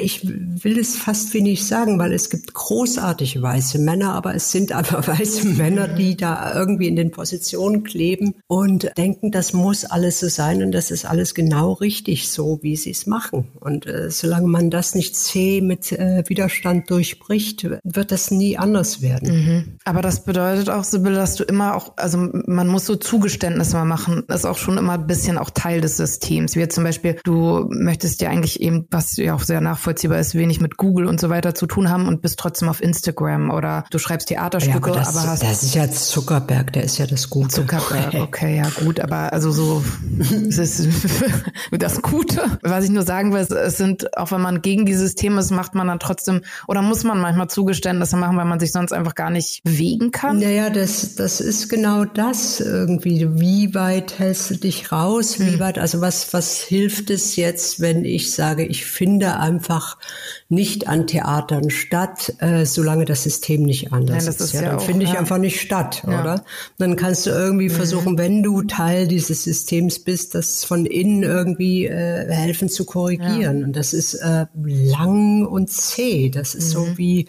ich will es fast wenig sagen, weil es gibt großartige weiße Männer, aber es sind einfach weiße Männer, die da irgendwie in den Positionen kleben und denken, das muss alles so sein und das ist alles genau richtig so, wie sie es machen. Und äh, solange man das nicht zäh mit äh, Widerstand durchbricht, wird das nie anders werden. Mhm. Aber das bedeutet auch, Sibylle, dass du immer auch, also man muss so Zugeständnisse mal machen ist auch schon immer ein bisschen auch Teil des Systems. Wie zum Beispiel, du möchtest ja eigentlich eben, was ja auch sehr nachvollziehbar ist, wenig mit Google und so weiter zu tun haben und bist trotzdem auf Instagram oder du schreibst Theaterstücke, ja, aber, das, aber hast. Das ist ja Zuckerberg, der ist ja das Gute. Zuckerberg, okay, ja gut, aber also so, es ist das Gute. Was ich nur sagen will, es sind, auch wenn man gegen dieses Thema ist, macht man dann trotzdem, oder muss man manchmal Zugeständnisse machen, weil man sich sonst einfach gar nicht bewegen kann? Naja, das, das ist genau das irgendwie. Wie weit hältst du dich raus? Wie hm. weit, also was, was hilft es jetzt, wenn ich sage, ich finde einfach nicht an Theatern statt, äh, solange das System nicht anders Nein, ist. ist. Ja, ja dann finde ich ja. einfach nicht statt, ja. oder? Dann kannst du irgendwie mhm. versuchen, wenn du Teil dieses Systems bist, das von innen irgendwie äh, helfen zu korrigieren. Und das ist äh, lang und zäh. Das ist mhm. so wie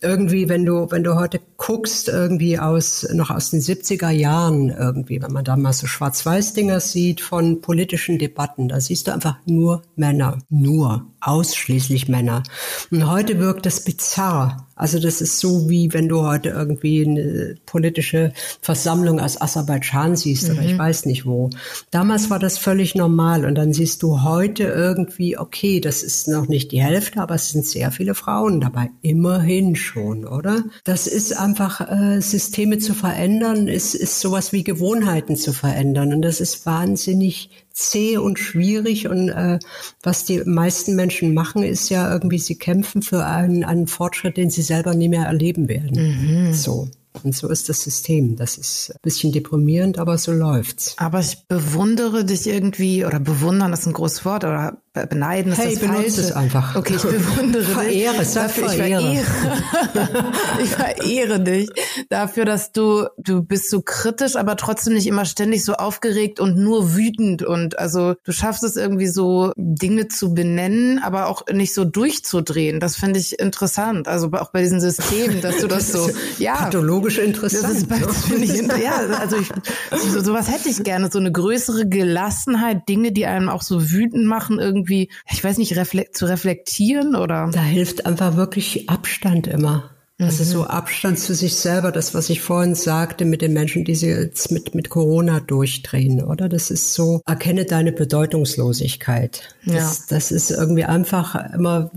irgendwie, wenn du, wenn du heute guckst, irgendwie aus, noch aus den 70er Jahren irgendwie, wenn man da mal so Schwarz-Weiß-Dinger sieht von politischen Debatten, da siehst du einfach nur Männer. Nur. Ausschließlich Männer. Und heute wirkt das bizarr. Also das ist so wie wenn du heute irgendwie eine politische Versammlung aus Aserbaidschan siehst mhm. oder ich mhm. weiß nicht wo. Damals war das völlig normal und dann siehst du heute irgendwie, okay, das ist noch nicht die Hälfte, aber es sind sehr viele Frauen dabei. Immerhin schon, oder? Das ist einfach äh, Systeme zu verändern, ist, ist sowas wie Gewohnheiten zu verändern und das ist wahnsinnig zäh und schwierig und äh, was die meisten Menschen machen, ist ja irgendwie, sie kämpfen für einen, einen Fortschritt, den sie selber nie mehr erleben werden. Mhm. So. Und so ist das System. Das ist ein bisschen deprimierend, aber so läuft's. Aber ich bewundere dich irgendwie, oder bewundern ist ein großes Wort, oder beneiden ist hey, das Falsche. es einfach. Okay, ich bewundere verehre, dich. Dafür, ich verehre. ich verehre dich dafür, dass du, du bist so kritisch, aber trotzdem nicht immer ständig so aufgeregt und nur wütend und also du schaffst es irgendwie so Dinge zu benennen, aber auch nicht so durchzudrehen. Das finde ich interessant. Also auch bei diesen Systemen, dass du das, das so, ja. Pathologisch interessant. Das ist, das ich, ja, also ich, so, sowas hätte ich gerne, so eine größere Gelassenheit, Dinge, die einem auch so wütend machen, irgendwie irgendwie, ich weiß nicht, reflekt, zu reflektieren oder? Da hilft einfach wirklich Abstand immer. Also so mhm. Abstand zu sich selber, das, was ich vorhin sagte mit den Menschen, die sie jetzt mit, mit Corona durchdrehen, oder? Das ist so, erkenne deine Bedeutungslosigkeit. Ja. Das, das ist irgendwie einfach immer,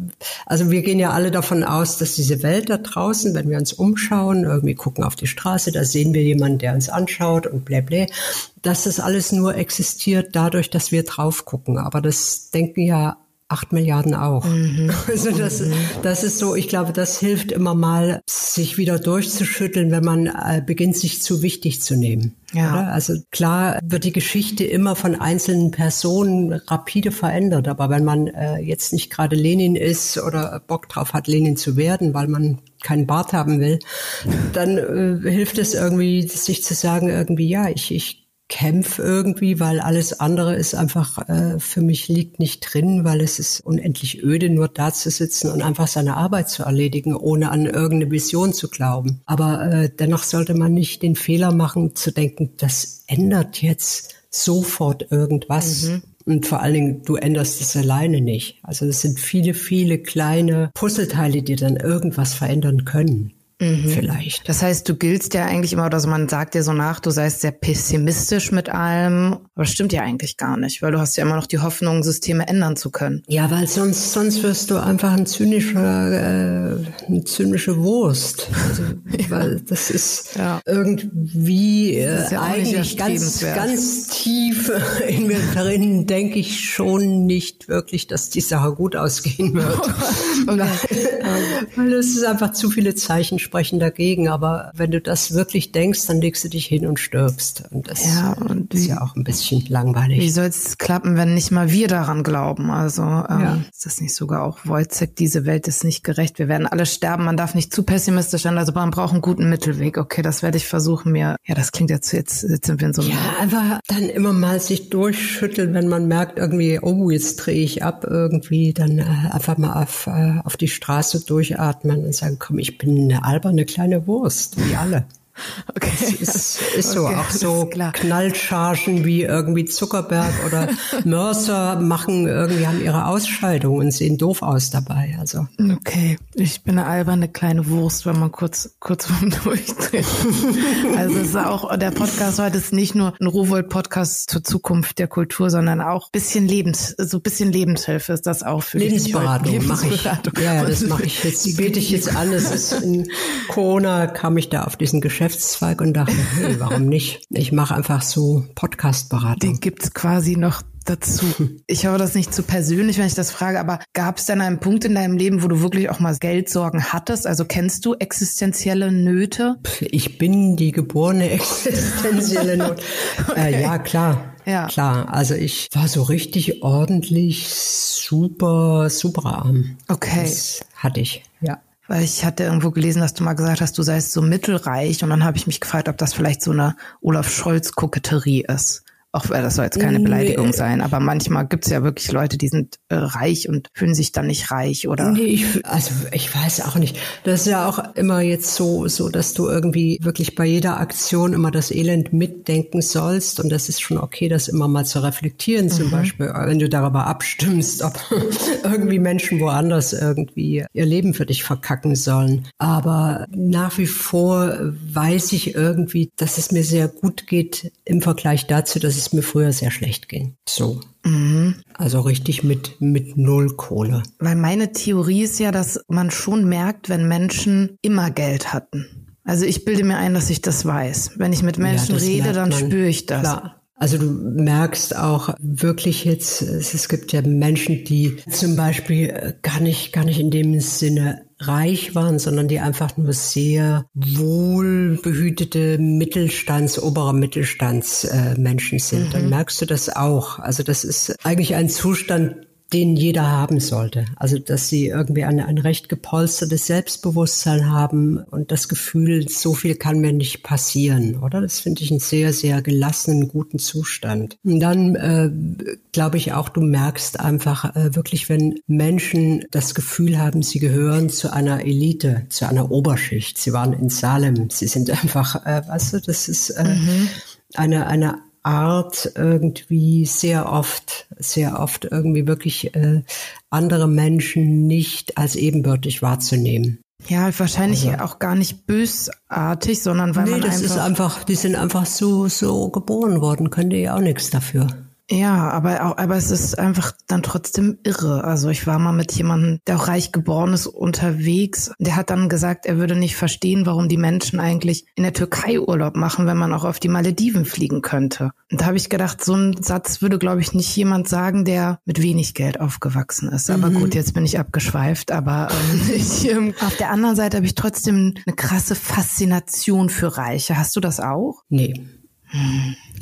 also wir gehen ja alle davon aus, dass diese Welt da draußen, wenn wir uns umschauen, irgendwie gucken auf die Straße, da sehen wir jemanden, der uns anschaut und blä blä, dass das alles nur existiert dadurch, dass wir drauf gucken. Aber das denken ja acht Milliarden auch. Mhm. Also das, mhm. das ist so, ich glaube, das hilft immer mal, sich wieder durchzuschütteln, wenn man äh, beginnt, sich zu wichtig zu nehmen. Ja. Oder? Also klar wird die Geschichte immer von einzelnen Personen rapide verändert, aber wenn man äh, jetzt nicht gerade Lenin ist oder Bock drauf hat, Lenin zu werden, weil man keinen Bart haben will, dann äh, hilft es irgendwie, sich zu sagen, irgendwie, ja, ich, ich kämpfe irgendwie, weil alles andere ist einfach äh, für mich liegt nicht drin, weil es ist unendlich öde, nur da zu sitzen und einfach seine Arbeit zu erledigen, ohne an irgendeine Vision zu glauben. Aber äh, dennoch sollte man nicht den Fehler machen, zu denken, das ändert jetzt sofort irgendwas. Mhm. Und vor allen Dingen, du änderst es alleine nicht. Also es sind viele, viele kleine Puzzleteile, die dann irgendwas verändern können. Mhm. Vielleicht. Das heißt, du giltst ja eigentlich immer, oder so man sagt dir so nach, du seist sehr pessimistisch mit allem. Aber das stimmt ja eigentlich gar nicht, weil du hast ja immer noch die Hoffnung, Systeme ändern zu können. Ja, weil sonst, sonst wirst du einfach ein zynischer, äh, eine zynische Wurst. Also, ja. Weil das ist ja. irgendwie äh, ja eigentlich ganz, ganz tief in mir drin, denke ich schon nicht wirklich, dass die Sache gut ausgehen wird. okay. weil es ist einfach zu viele Zeichen sprechen dagegen, aber wenn du das wirklich denkst, dann legst du dich hin und stirbst. Und das ja, und ist ja auch ein bisschen langweilig. Wie soll es klappen, wenn nicht mal wir daran glauben? Also ähm, ja. ist das nicht sogar auch Wojcek, diese Welt ist nicht gerecht, wir werden alle sterben, man darf nicht zu pessimistisch sein, also man braucht einen guten Mittelweg. Okay, das werde ich versuchen mir, ja, das klingt jetzt, jetzt, jetzt sind wir in so einem... Ja, einfach dann immer mal sich durchschütteln, wenn man merkt irgendwie, oh, jetzt drehe ich ab irgendwie, dann äh, einfach mal auf, äh, auf die Straße durchatmen und sagen, komm, ich bin eine alberne kleine Wurst, wie alle. Okay. Das ist, ist so. Okay, auch so Knallchargen wie irgendwie Zuckerberg oder Mörser machen irgendwie haben ihre Ausscheidung und sehen doof aus dabei. Also. Okay. Ich bin eine alberne kleine Wurst, wenn man kurz, kurz vorm Durchdrehen. also es ist auch, der Podcast heute ist nicht nur ein Rowold-Podcast zur Zukunft der Kultur, sondern auch bisschen Lebens, so bisschen Lebenshilfe ist das auch für Lebensberatung. Dich mache ich. Ja, ja, das mache ich jetzt. Die biete ich jetzt an. Es ist in Corona kam ich da auf diesen Geschäft Geschäftszweig und dachte, hey, warum nicht? Ich mache einfach so Podcast-Beratung. Den gibt's quasi noch dazu. Ich hoffe, das nicht zu persönlich, wenn ich das frage, aber gab es denn einen Punkt in deinem Leben, wo du wirklich auch mal Geldsorgen hattest? Also kennst du existenzielle Nöte? Ich bin die geborene existenzielle Not. okay. äh, ja, klar. Ja. Klar. Also ich war so richtig ordentlich super, super arm. Okay. Das hatte ich, ja. Weil ich hatte irgendwo gelesen, dass du mal gesagt hast, du seist so mittelreich und dann habe ich mich gefragt, ob das vielleicht so eine Olaf Scholz Koketterie ist. Auch das soll jetzt keine Beleidigung nee. sein, aber manchmal gibt es ja wirklich Leute, die sind äh, reich und fühlen sich dann nicht reich, oder? Nee, ich, also ich weiß auch nicht. Das ist ja auch immer jetzt so, so, dass du irgendwie wirklich bei jeder Aktion immer das Elend mitdenken sollst. Und das ist schon okay, das immer mal zu reflektieren. Zum mhm. Beispiel, wenn du darüber abstimmst, ob irgendwie Menschen woanders irgendwie ihr Leben für dich verkacken sollen. Aber nach wie vor weiß ich irgendwie, dass es mir sehr gut geht im Vergleich dazu, dass es es mir früher sehr schlecht ging. So. Mhm. Also richtig mit, mit Null Kohle. Weil meine Theorie ist ja, dass man schon merkt, wenn Menschen immer Geld hatten. Also ich bilde mir ein, dass ich das weiß. Wenn ich mit Menschen ja, rede, dann spüre ich das. Klar. Also du merkst auch wirklich jetzt, es gibt ja Menschen, die zum Beispiel gar nicht, gar nicht in dem Sinne reich waren, sondern die einfach nur sehr wohlbehütete Mittelstands, oberer Mittelstandsmenschen äh, sind. Mhm. Dann merkst du das auch. Also das ist eigentlich ein Zustand, den jeder haben sollte. Also, dass sie irgendwie ein, ein recht gepolstertes Selbstbewusstsein haben und das Gefühl, so viel kann mir nicht passieren, oder? Das finde ich einen sehr, sehr gelassenen, guten Zustand. Und dann äh, glaube ich auch, du merkst einfach äh, wirklich, wenn Menschen das Gefühl haben, sie gehören zu einer Elite, zu einer Oberschicht. Sie waren in Salem, sie sind einfach, äh, weißt du, das ist äh, mhm. eine, eine Art irgendwie sehr oft, sehr oft irgendwie wirklich äh, andere Menschen nicht als ebenbürtig wahrzunehmen. Ja, wahrscheinlich also, auch gar nicht bösartig, sondern weil nee, man das einfach ist einfach, die sind einfach so so geboren worden, können die ja auch nichts dafür. Ja, aber auch, aber es ist einfach dann trotzdem irre. Also ich war mal mit jemandem, der auch reich geboren ist, unterwegs. Der hat dann gesagt, er würde nicht verstehen, warum die Menschen eigentlich in der Türkei Urlaub machen, wenn man auch auf die Malediven fliegen könnte. Und da habe ich gedacht, so ein Satz würde, glaube ich, nicht jemand sagen, der mit wenig Geld aufgewachsen ist. Aber mhm. gut, jetzt bin ich abgeschweift. Aber ähm, ich, ähm, auf der anderen Seite habe ich trotzdem eine krasse Faszination für Reiche. Hast du das auch? Nee.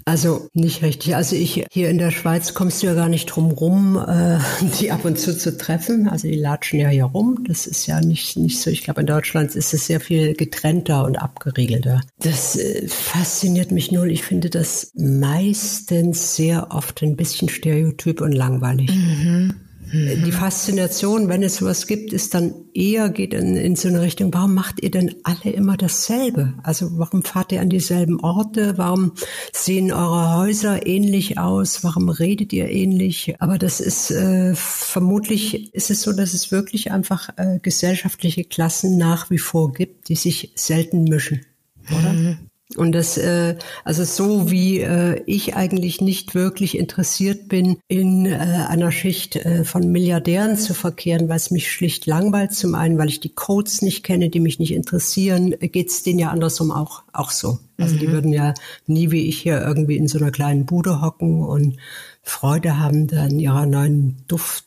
Also nicht richtig. Also ich hier in der Schweiz kommst du ja gar nicht drum rum, äh, die ab und zu zu treffen. Also die latschen ja hier rum. Das ist ja nicht nicht so. Ich glaube in Deutschland ist es sehr viel getrennter und abgeriegelter. Das äh, fasziniert mich null. Ich finde das meistens sehr oft ein bisschen stereotyp und langweilig. Mhm. Die mhm. Faszination, wenn es sowas gibt, ist dann eher geht in, in so eine Richtung, warum macht ihr denn alle immer dasselbe? Also warum fahrt ihr an dieselben Orte? Warum sehen eure Häuser ähnlich aus? Warum redet ihr ähnlich? Aber das ist äh, vermutlich ist es so, dass es wirklich einfach äh, gesellschaftliche Klassen nach wie vor gibt, die sich selten mischen, oder? Mhm. Und das, äh, also so wie äh, ich eigentlich nicht wirklich interessiert bin, in äh, einer Schicht äh, von Milliardären zu verkehren, weil es mich schlicht langweilt. Zum einen, weil ich die Codes nicht kenne, die mich nicht interessieren, geht's denen ja andersrum auch, auch so. Also mhm. die würden ja nie wie ich hier irgendwie in so einer kleinen Bude hocken und Freude haben an ihrer neuen Duft.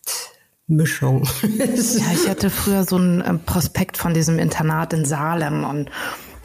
Mischung. ja, ich hatte früher so ein äh, Prospekt von diesem Internat in Salem und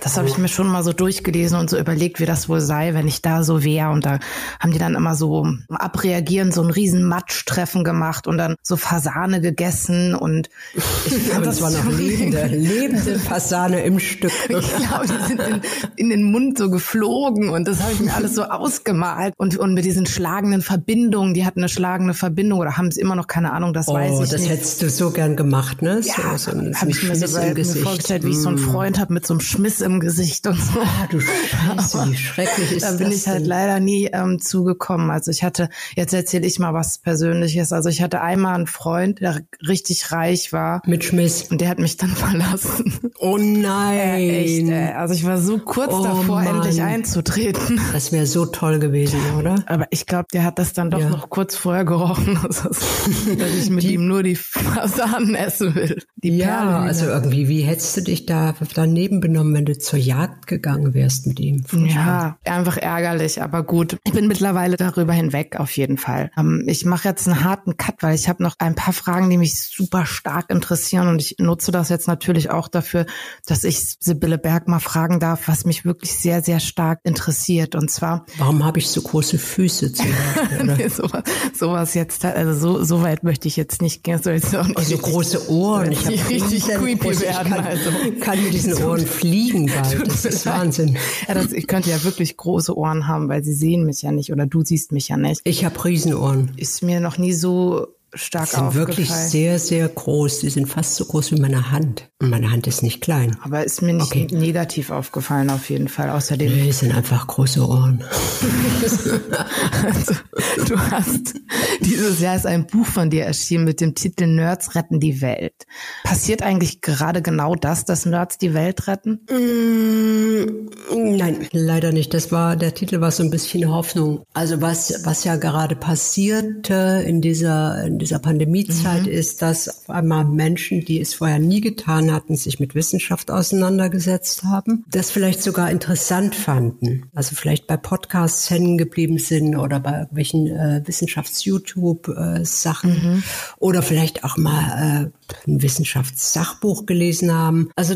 das habe ich mir schon mal so durchgelesen und so überlegt, wie das wohl sei, wenn ich da so wäre. Und da haben die dann immer so abreagieren, so ein riesen Matschtreffen gemacht und dann so Fasane gegessen und ich fand, das, das war noch lebende, lebende Fasane im Stück. Ich glaube, die sind in, in, den Mund so geflogen und das habe ich mir alles so ausgemalt und, und mit diesen schlagenden Verbindungen, die hatten eine schlagende Verbindung oder haben es immer noch keine Ahnung, das oh, weiß ich das nicht. das hättest du so gern gemacht, ne? Ja, so, so habe ich mir so mir vorgestellt, wie ich so einen mm. Freund habe mit so einem Schmiss im im Gesicht und so. Ah, du Scheiße, wie schrecklich ist das Da bin ich halt leider nie ähm, zugekommen. Also ich hatte, jetzt erzähle ich mal was Persönliches. Also ich hatte einmal einen Freund, der richtig reich war. Mit Schmiss. Und der hat mich dann verlassen. Oh nein. Äh, echt, ey. Also ich war so kurz oh, davor, Mann. endlich einzutreten. Das wäre so toll gewesen, oder? Aber ich glaube, der hat das dann doch ja. noch kurz vorher gerochen, dass, dass ich mit die, ihm nur die Fasanen essen will. Die ja, Perlen, also irgendwie, wie hättest du dich da daneben benommen, wenn du zur Jagd gegangen wärst mit ihm. Ja, einfach ärgerlich, aber gut. Ich bin mittlerweile darüber hinweg, auf jeden Fall. Ähm, ich mache jetzt einen harten Cut, weil ich habe noch ein paar Fragen, die mich super stark interessieren und ich nutze das jetzt natürlich auch dafür, dass ich Sibylle Berg mal fragen darf, was mich wirklich sehr, sehr stark interessiert. Und zwar. Warum habe ich so große Füße zum Beispiel? nee, sowas, sowas jetzt, also so, so weit möchte ich jetzt nicht gehen. So, jetzt auch nicht also große Ohren. Ich habe richtig creepy werden. Kann, also. kann mit diesen Ohren fliegen bald. Das ist Wahnsinn. Ja, das, ich könnte ja wirklich große Ohren haben, weil sie sehen mich ja nicht oder du siehst mich ja nicht. Ich habe Riesenohren. Ist mir noch nie so stark sind wirklich sehr, sehr groß. Die sind fast so groß wie meine Hand. Und meine Hand ist nicht klein. Aber ist mir nicht okay. negativ aufgefallen auf jeden Fall. Außerdem. Nee, sind einfach große Ohren. also, du hast, dieses Jahr ist ein Buch von dir erschienen mit dem Titel Nerds retten die Welt. Passiert eigentlich gerade genau das, dass Nerds die Welt retten? Mm, nein, leider nicht. Das war, der Titel war so ein bisschen Hoffnung. Also was, was ja gerade passierte in dieser, in dieser Pandemiezeit mhm. ist, dass auf einmal Menschen, die es vorher nie getan hatten, sich mit Wissenschaft auseinandergesetzt haben, das vielleicht sogar interessant fanden. Also vielleicht bei Podcasts hängen geblieben sind oder bei irgendwelchen äh, Wissenschafts-YouTube-Sachen äh, mhm. oder vielleicht auch mal äh, ein Wissenschaftssachbuch gelesen haben. Also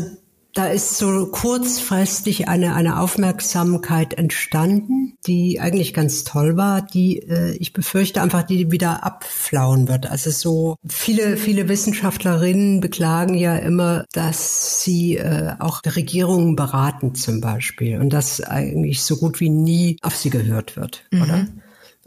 da ist so kurzfristig eine, eine Aufmerksamkeit entstanden, die eigentlich ganz toll war, die äh, ich befürchte einfach, die wieder abflauen wird. Also so viele, viele Wissenschaftlerinnen beklagen ja immer, dass sie äh, auch Regierungen beraten zum Beispiel und dass eigentlich so gut wie nie auf sie gehört wird, mhm. oder?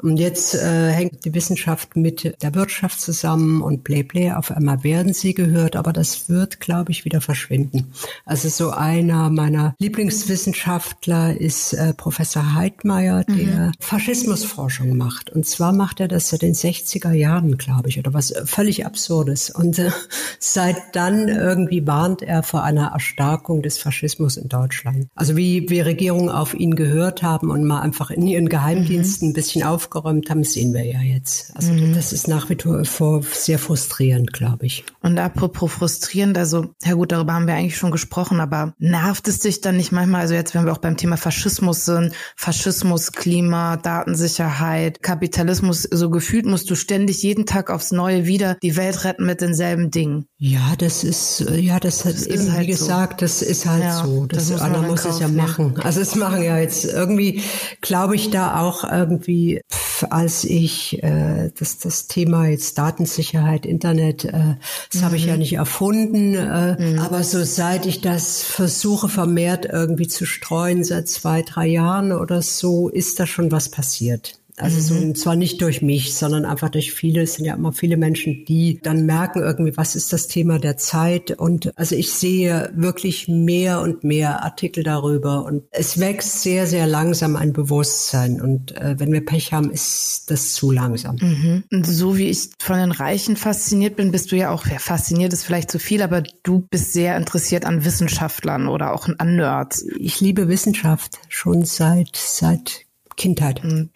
Und jetzt äh, hängt die Wissenschaft mit der Wirtschaft zusammen und blä Auf einmal werden sie gehört, aber das wird, glaube ich, wieder verschwinden. Also so einer meiner Lieblingswissenschaftler ist äh, Professor Heidmeier, der mhm. Faschismusforschung macht. Und zwar macht er das seit den 60er Jahren, glaube ich, oder was völlig Absurdes. Und äh, seit dann irgendwie warnt er vor einer Erstarkung des Faschismus in Deutschland. Also wie wir Regierungen auf ihn gehört haben und mal einfach in ihren Geheimdiensten mhm. ein bisschen auf aufgeräumt haben, sehen wir ja jetzt. Also mhm. das ist nach wie vor sehr frustrierend, glaube ich. Und apropos frustrierend, also, ja gut, darüber haben wir eigentlich schon gesprochen, aber nervt es dich dann nicht manchmal, also jetzt, wenn wir auch beim Thema Faschismus sind, Faschismus, Klima, Datensicherheit, Kapitalismus, so gefühlt musst du ständig jeden Tag aufs Neue wieder die Welt retten mit denselben Dingen. Ja, das ist, ja, das hat das eben, halt wie gesagt, so. das ist halt ja, so. Das, das einer muss es ja machen. Also es machen ja jetzt irgendwie, glaube ich, da auch irgendwie, pff, als ich äh, das, das Thema jetzt Datensicherheit, Internet, äh, das mhm. habe ich ja mhm. nicht erfunden, äh, mhm. aber so seit ich das versuche vermehrt irgendwie zu streuen, seit zwei, drei Jahren oder so, ist da schon was passiert. Also mhm. so, zwar nicht durch mich, sondern einfach durch viele. Es sind ja immer viele Menschen, die dann merken irgendwie, was ist das Thema der Zeit. Und also ich sehe wirklich mehr und mehr Artikel darüber. Und es wächst sehr, sehr langsam ein Bewusstsein. Und äh, wenn wir Pech haben, ist das zu langsam. Mhm. Und so wie ich von den Reichen fasziniert bin, bist du ja auch, ja, fasziniert ist vielleicht zu viel, aber du bist sehr interessiert an Wissenschaftlern oder auch an Nerds. Ich liebe Wissenschaft schon seit, seit Kindheit. Und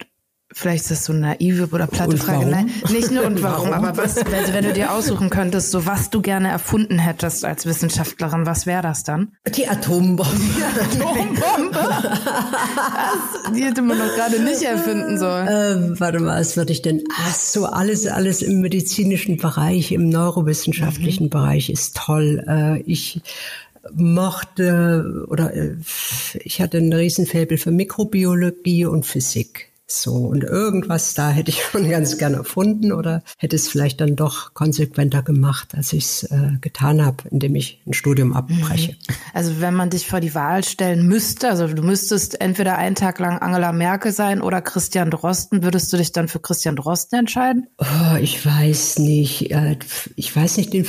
Vielleicht ist das so eine naive oder platte und Frage. Nein, nicht nur und warum, warum? aber was, also wenn du dir aussuchen könntest, so was du gerne erfunden hättest als Wissenschaftlerin, was wäre das dann? Die Atombombe. Die Atombombe? das, die hätte man doch gerade nicht erfinden sollen. Ähm, warte mal, was würde ich denn? Ach so, alles, alles im medizinischen Bereich, im neurowissenschaftlichen mhm. Bereich ist toll. Äh, ich mochte oder äh, ich hatte ein Riesenfaible für Mikrobiologie und Physik. So, und irgendwas da hätte ich schon ganz gerne erfunden oder hätte es vielleicht dann doch konsequenter gemacht, als ich es äh, getan habe, indem ich ein Studium abbreche. Mhm. Also wenn man dich vor die Wahl stellen müsste, also du müsstest entweder einen Tag lang Angela Merkel sein oder Christian Drosten, würdest du dich dann für Christian Drosten entscheiden? Oh, ich weiß nicht. Äh, ich weiß nicht den.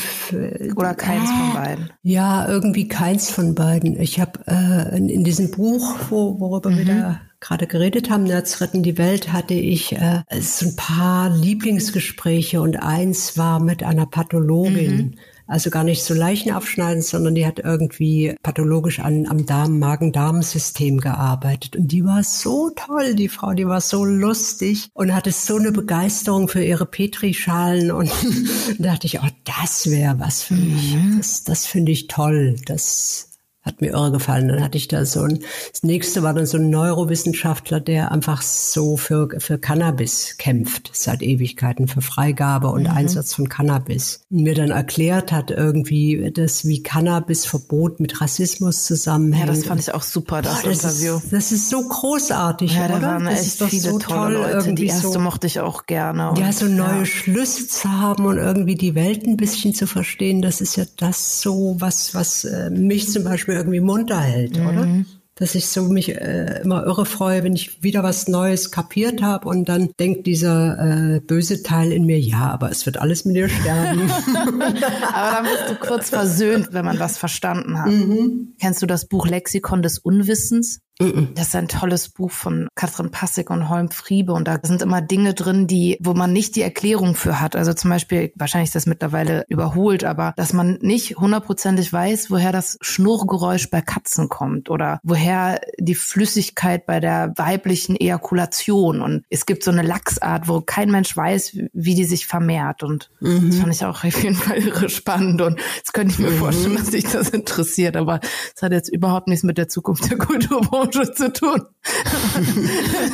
Oder keins ah, von beiden. Ja, irgendwie keins von beiden. Ich habe äh, in, in, diesem Buch, wo, worüber mhm. wir da gerade geredet haben, Nerds retten die Welt, hatte ich äh, so ein paar Lieblingsgespräche und eins war mit einer Pathologin. Mhm. Also gar nicht so Leichen abschneiden, sondern die hat irgendwie pathologisch an, am Darm, Magen-Darm-System gearbeitet. Und die war so toll, die Frau, die war so lustig und hatte so eine Begeisterung für ihre Petrischalen. Und da dachte ich, oh, das wäre was für mich. Mhm. Das, das finde ich toll. Das hat mir irre gefallen. Dann hatte ich da so ein, das nächste war dann so ein Neurowissenschaftler, der einfach so für, für Cannabis kämpft, seit Ewigkeiten, für Freigabe und mhm. Einsatz von Cannabis. Und mir dann erklärt hat irgendwie, dass wie Cannabisverbot mit Rassismus zusammenhängt. Ja, das fand ich auch super, das, Boah, das Interview. Ist, das ist so großartig, ja, da oder? waren das echt viele so tolle toll, Leute. Die erste so, mochte ich auch gerne. Und, ja, so neue ja. Schlüsse zu haben und irgendwie die Welt ein bisschen zu verstehen, das ist ja das so, was, was äh, mich zum Beispiel irgendwie munter hält, mhm. oder? Dass ich so mich äh, immer irre freue, wenn ich wieder was Neues kapiert habe und dann denkt dieser äh, böse Teil in mir, ja, aber es wird alles mit dir sterben. aber dann bist du kurz versöhnt, wenn man was verstanden hat. Mhm. Kennst du das Buch Lexikon des Unwissens? Das ist ein tolles Buch von Katrin Passig und Holm Friebe und da sind immer Dinge drin, die, wo man nicht die Erklärung für hat. Also zum Beispiel, wahrscheinlich ist das mittlerweile überholt, aber dass man nicht hundertprozentig weiß, woher das Schnurrgeräusch bei Katzen kommt oder woher die Flüssigkeit bei der weiblichen Ejakulation und es gibt so eine Lachsart, wo kein Mensch weiß, wie die sich vermehrt und mhm. das fand ich auch auf jeden Fall irre spannend und das könnte ich mir mhm. vorstellen, dass sich das interessiert, aber es hat jetzt überhaupt nichts mit der Zukunft der Kulturbranche Branche zu tun.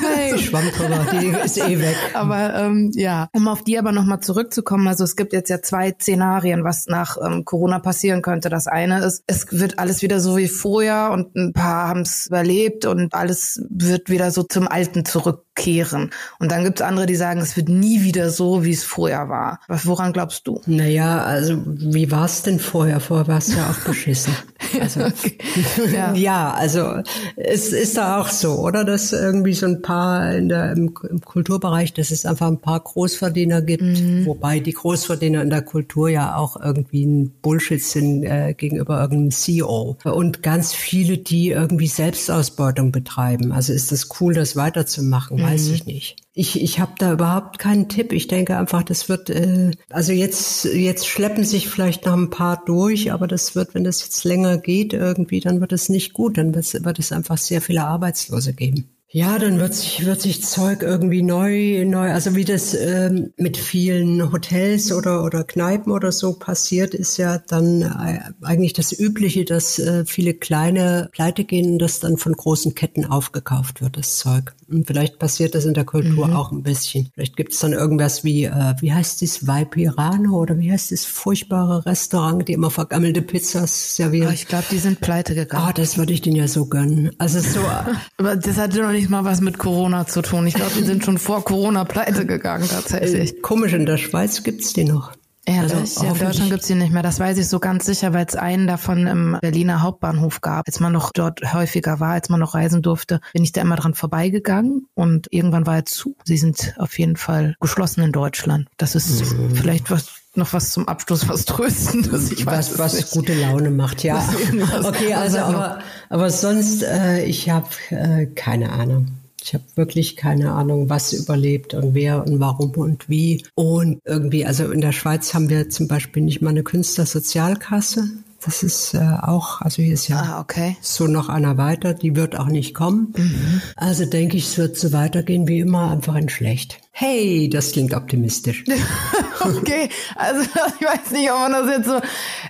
hey, Schwammkörper, die ist eh weg. Aber ähm, ja, um auf die aber nochmal zurückzukommen, also es gibt jetzt ja zwei Szenarien, was nach ähm, Corona passieren könnte. Das eine ist, es wird alles wieder so wie vorher und ein paar haben es überlebt und alles wird wieder so zum Alten zurückkehren. Und dann gibt es andere, die sagen, es wird nie wieder so, wie es vorher war. Was, woran glaubst du? Naja, also wie war es denn vorher? Vorher war es ja auch beschissen. Also, ja. ja, also es ist da auch so, oder? Dass irgendwie so ein paar in der, im, im Kulturbereich, dass es einfach ein paar Großverdiener gibt, mhm. wobei die Großverdiener in der Kultur ja auch irgendwie ein Bullshit sind äh, gegenüber irgendeinem CEO. Und ganz viele, die irgendwie Selbstausbeutung betreiben. Also ist das cool, das weiterzumachen? Mhm. Weiß ich nicht. Ich, ich habe da überhaupt keinen Tipp. Ich denke einfach, das wird, äh, also jetzt, jetzt schleppen sich vielleicht noch ein paar durch, aber das wird, wenn das jetzt länger geht irgendwie, dann wird es nicht gut. Dann wird es einfach sehr viele Arbeitslose geben. Ja, dann wird sich, wird sich Zeug irgendwie neu, neu, also wie das ähm, mit vielen Hotels oder, oder Kneipen oder so passiert, ist ja dann äh, eigentlich das Übliche, dass äh, viele kleine pleite gehen und das dann von großen Ketten aufgekauft wird, das Zeug. Und vielleicht passiert das in der Kultur mhm. auch ein bisschen. Vielleicht gibt es dann irgendwas wie, äh, wie heißt das, Vaipirano oder wie heißt das furchtbare Restaurant, die immer vergammelte Pizzas servieren? Oh, ich glaube, die sind pleite gegangen. Ah, oh, das würde ich denen ja so gönnen. Also so. Aber das hatte noch nicht mal was mit Corona zu tun. Ich glaube, die sind schon vor Corona pleite gegangen tatsächlich. Äh, komisch, in der Schweiz gibt's die noch. Ehrlich? Also, ja, in Deutschland gibt's die nicht mehr. Das weiß ich so ganz sicher, weil es einen davon im Berliner Hauptbahnhof gab. Als man noch dort häufiger war, als man noch reisen durfte, bin ich da immer dran vorbeigegangen und irgendwann war er zu. Sie sind auf jeden Fall geschlossen in Deutschland. Das ist mhm. vielleicht was noch was zum Abschluss, was Tröstendes. Ich weiß was, was gute Laune macht, ja. Okay, also aber, aber sonst, äh, ich habe äh, keine Ahnung. Ich habe wirklich keine Ahnung, was überlebt und wer und warum und wie. Und irgendwie, also in der Schweiz haben wir zum Beispiel nicht mal eine Künstlersozialkasse. Das ist äh, auch, also hier ist ja ah, okay. so noch einer weiter, die wird auch nicht kommen. Mhm. Also denke ich, es wird so weitergehen wie immer, einfach in schlecht. Hey, das klingt optimistisch. okay, also ich weiß nicht, ob man das jetzt so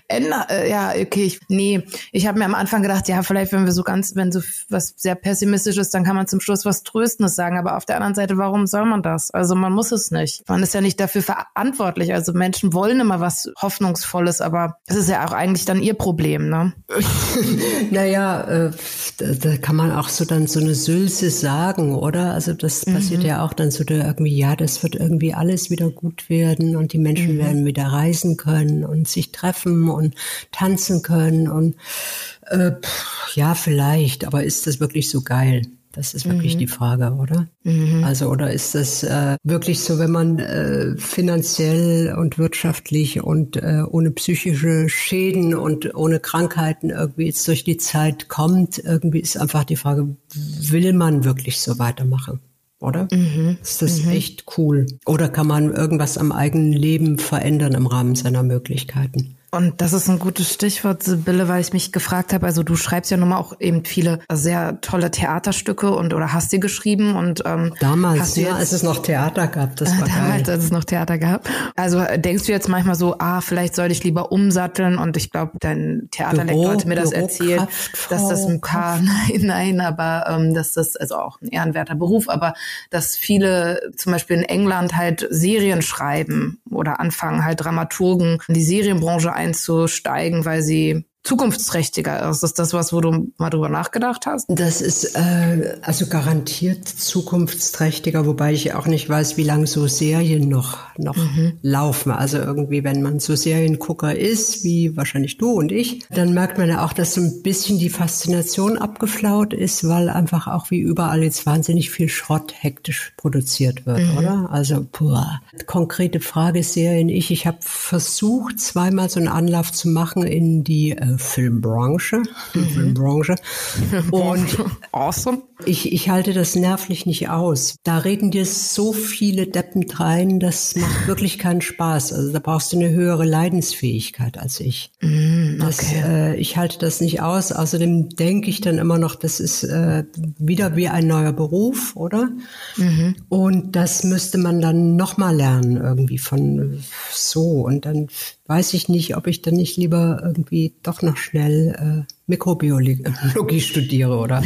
ändert. Äh, ja, okay, ich, nee, ich habe mir am Anfang gedacht, ja, vielleicht wenn wir so ganz, wenn so was sehr pessimistisch ist, dann kann man zum Schluss was Tröstendes sagen. Aber auf der anderen Seite, warum soll man das? Also man muss es nicht. Man ist ja nicht dafür verantwortlich. Also Menschen wollen immer was Hoffnungsvolles, aber es ist ja auch eigentlich dann ihr Problem, ne? naja, äh, da, da kann man auch so dann so eine Sülze sagen, oder? Also das mhm. passiert ja auch dann so der irgendwie ja, das wird irgendwie alles wieder gut werden und die Menschen mhm. werden wieder reisen können und sich treffen und tanzen können und äh, pff, ja, vielleicht, aber ist das wirklich so geil? Das ist wirklich mhm. die Frage, oder? Mhm. Also, oder ist das äh, wirklich so, wenn man äh, finanziell und wirtschaftlich und äh, ohne psychische Schäden und ohne Krankheiten irgendwie jetzt durch die Zeit kommt, irgendwie ist einfach die Frage, will man wirklich so weitermachen? Oder? Mhm. Ist das mhm. echt cool? Oder kann man irgendwas am eigenen Leben verändern im Rahmen seiner Möglichkeiten? Und das ist ein gutes Stichwort, Sibylle, weil ich mich gefragt habe, also du schreibst ja nun mal auch eben viele sehr tolle Theaterstücke und oder hast sie geschrieben und ähm, damals, ja, als es noch Theater gab, das war damals, geil. als es noch Theater gab. Also denkst du jetzt manchmal so, ah, vielleicht sollte ich lieber umsatteln und ich glaube, dein Theaterlektor hat mir das erzählt, dass das ein paar, nein, nein, aber ähm, dass das also auch ein ehrenwerter Beruf, aber dass viele zum Beispiel in England halt Serien schreiben oder anfangen halt Dramaturgen in die Serienbranche einzusteigen, weil sie zukunftsträchtiger ist. Ist das was, wo du mal drüber nachgedacht hast? Das ist äh, also garantiert zukunftsträchtiger, wobei ich auch nicht weiß, wie lange so Serien noch noch mhm. laufen. Also irgendwie, wenn man so Seriengucker ist, wie wahrscheinlich du und ich, dann merkt man ja auch, dass so ein bisschen die Faszination abgeflaut ist, weil einfach auch wie überall jetzt wahnsinnig viel Schrott hektisch produziert wird, mhm. oder? Also puh. Konkrete Frage Serien ich. Ich habe versucht, zweimal so einen Anlauf zu machen in die äh, Filmbranche. Mhm. Filmbranche. Und awesome. Ich, ich halte das nervlich nicht aus. Da reden dir so viele Deppen rein, das macht wirklich keinen Spaß. Also da brauchst du eine höhere Leidensfähigkeit als ich. Mm, okay. das, äh, ich halte das nicht aus. Außerdem denke ich dann immer noch, das ist äh, wieder wie ein neuer Beruf, oder? Mhm. Und das müsste man dann nochmal lernen irgendwie von so. Und dann weiß ich nicht, ob ich dann nicht lieber irgendwie doch noch schnell äh, Mikrobiologie studiere oder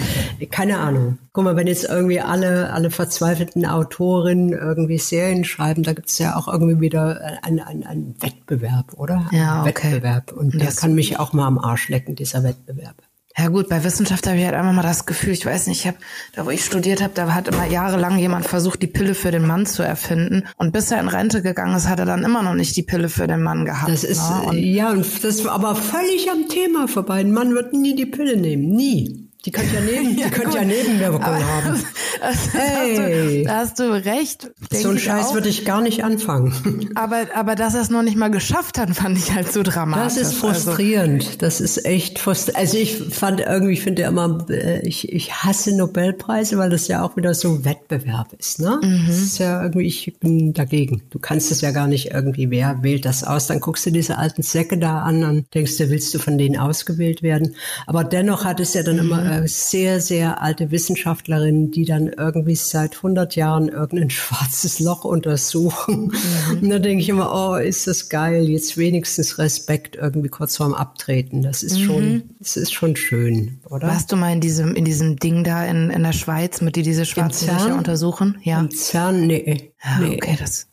keine Ahnung. Guck mal, wenn jetzt irgendwie alle, alle verzweifelten Autorinnen irgendwie Serien schreiben, da gibt es ja auch irgendwie wieder einen, einen, einen Wettbewerb, oder? Ja, okay. Wettbewerb. Und das der kann mich auch mal am Arsch lecken, dieser Wettbewerb. Ja gut, bei Wissenschaft habe ich halt einfach mal das Gefühl, ich weiß nicht, ich habe, da wo ich studiert habe, da hat immer jahrelang jemand versucht, die Pille für den Mann zu erfinden. Und bis er in Rente gegangen ist, hat er dann immer noch nicht die Pille für den Mann gehabt. Das ist, ne? und ja, und das war aber völlig am Thema vorbei. Ein Mann wird nie die Pille nehmen, nie. Die könnte ja, neben, ja, die könnte ja Nebenwirkungen haben. Also, hey. da, hast du, recht. So ein Scheiß würde ich gar nicht anfangen. Aber, aber dass er es noch nicht mal geschafft hat, fand ich halt so dramatisch. Das ist also frustrierend. Also. Das ist echt frustrierend. Also ich fand irgendwie, ich finde ja immer, äh, ich, ich hasse Nobelpreise, weil das ja auch wieder so Wettbewerb ist. Ne? Mhm. Das ist ja irgendwie, ich bin dagegen. Du kannst es ja gar nicht irgendwie, wer wählt das aus? Dann guckst du diese alten Säcke da an und denkst du, willst du von denen ausgewählt werden? Aber dennoch hat es ja dann mhm. immer äh, sehr, sehr alte Wissenschaftlerinnen, die dann irgendwie seit 100 Jahren irgendein schwarzes Loch untersuchen. Mhm. Und da denke ich immer, oh, ist das geil, jetzt wenigstens Respekt irgendwie kurz vorm Abtreten. Das ist mhm. schon, das ist schon schön, oder? Warst du mal in diesem, in diesem Ding da in, in der Schweiz, mit die diese schwarzen Löcher untersuchen? Ja. Im CERN, nee. Ja, nee. Okay, das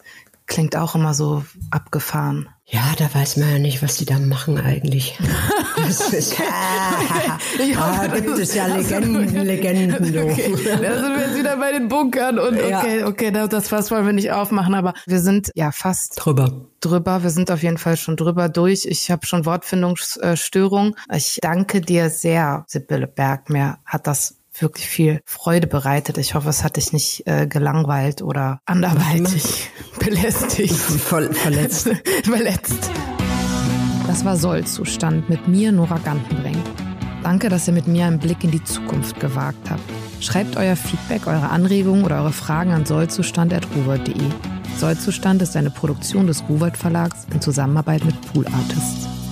klingt auch immer so abgefahren. Ja, da weiß man ja nicht, was die da machen eigentlich. Das ist, ah, ah, gibt es ja Legenden, Legenden. Du. Okay. Da sind wir jetzt wieder bei den Bunkern und okay, ja. okay, das Fass wollen wir nicht aufmachen, aber wir sind ja fast drüber. Drüber, wir sind auf jeden Fall schon drüber durch. Ich habe schon Wortfindungsstörung. Ich danke dir sehr, Sibylle Berg. Mir hat das wirklich viel Freude bereitet. Ich hoffe, es hat dich nicht äh, gelangweilt oder anderweitig belästigt. Ver verletzt. Verletzt. Das war Sollzustand mit mir, Nora Gantenbrink. Danke, dass ihr mit mir einen Blick in die Zukunft gewagt habt. Schreibt euer Feedback, eure Anregungen oder eure Fragen an sollzustand.ruwert.de. Sollzustand ist eine Produktion des Ruwert Verlags in Zusammenarbeit mit Pool Artists.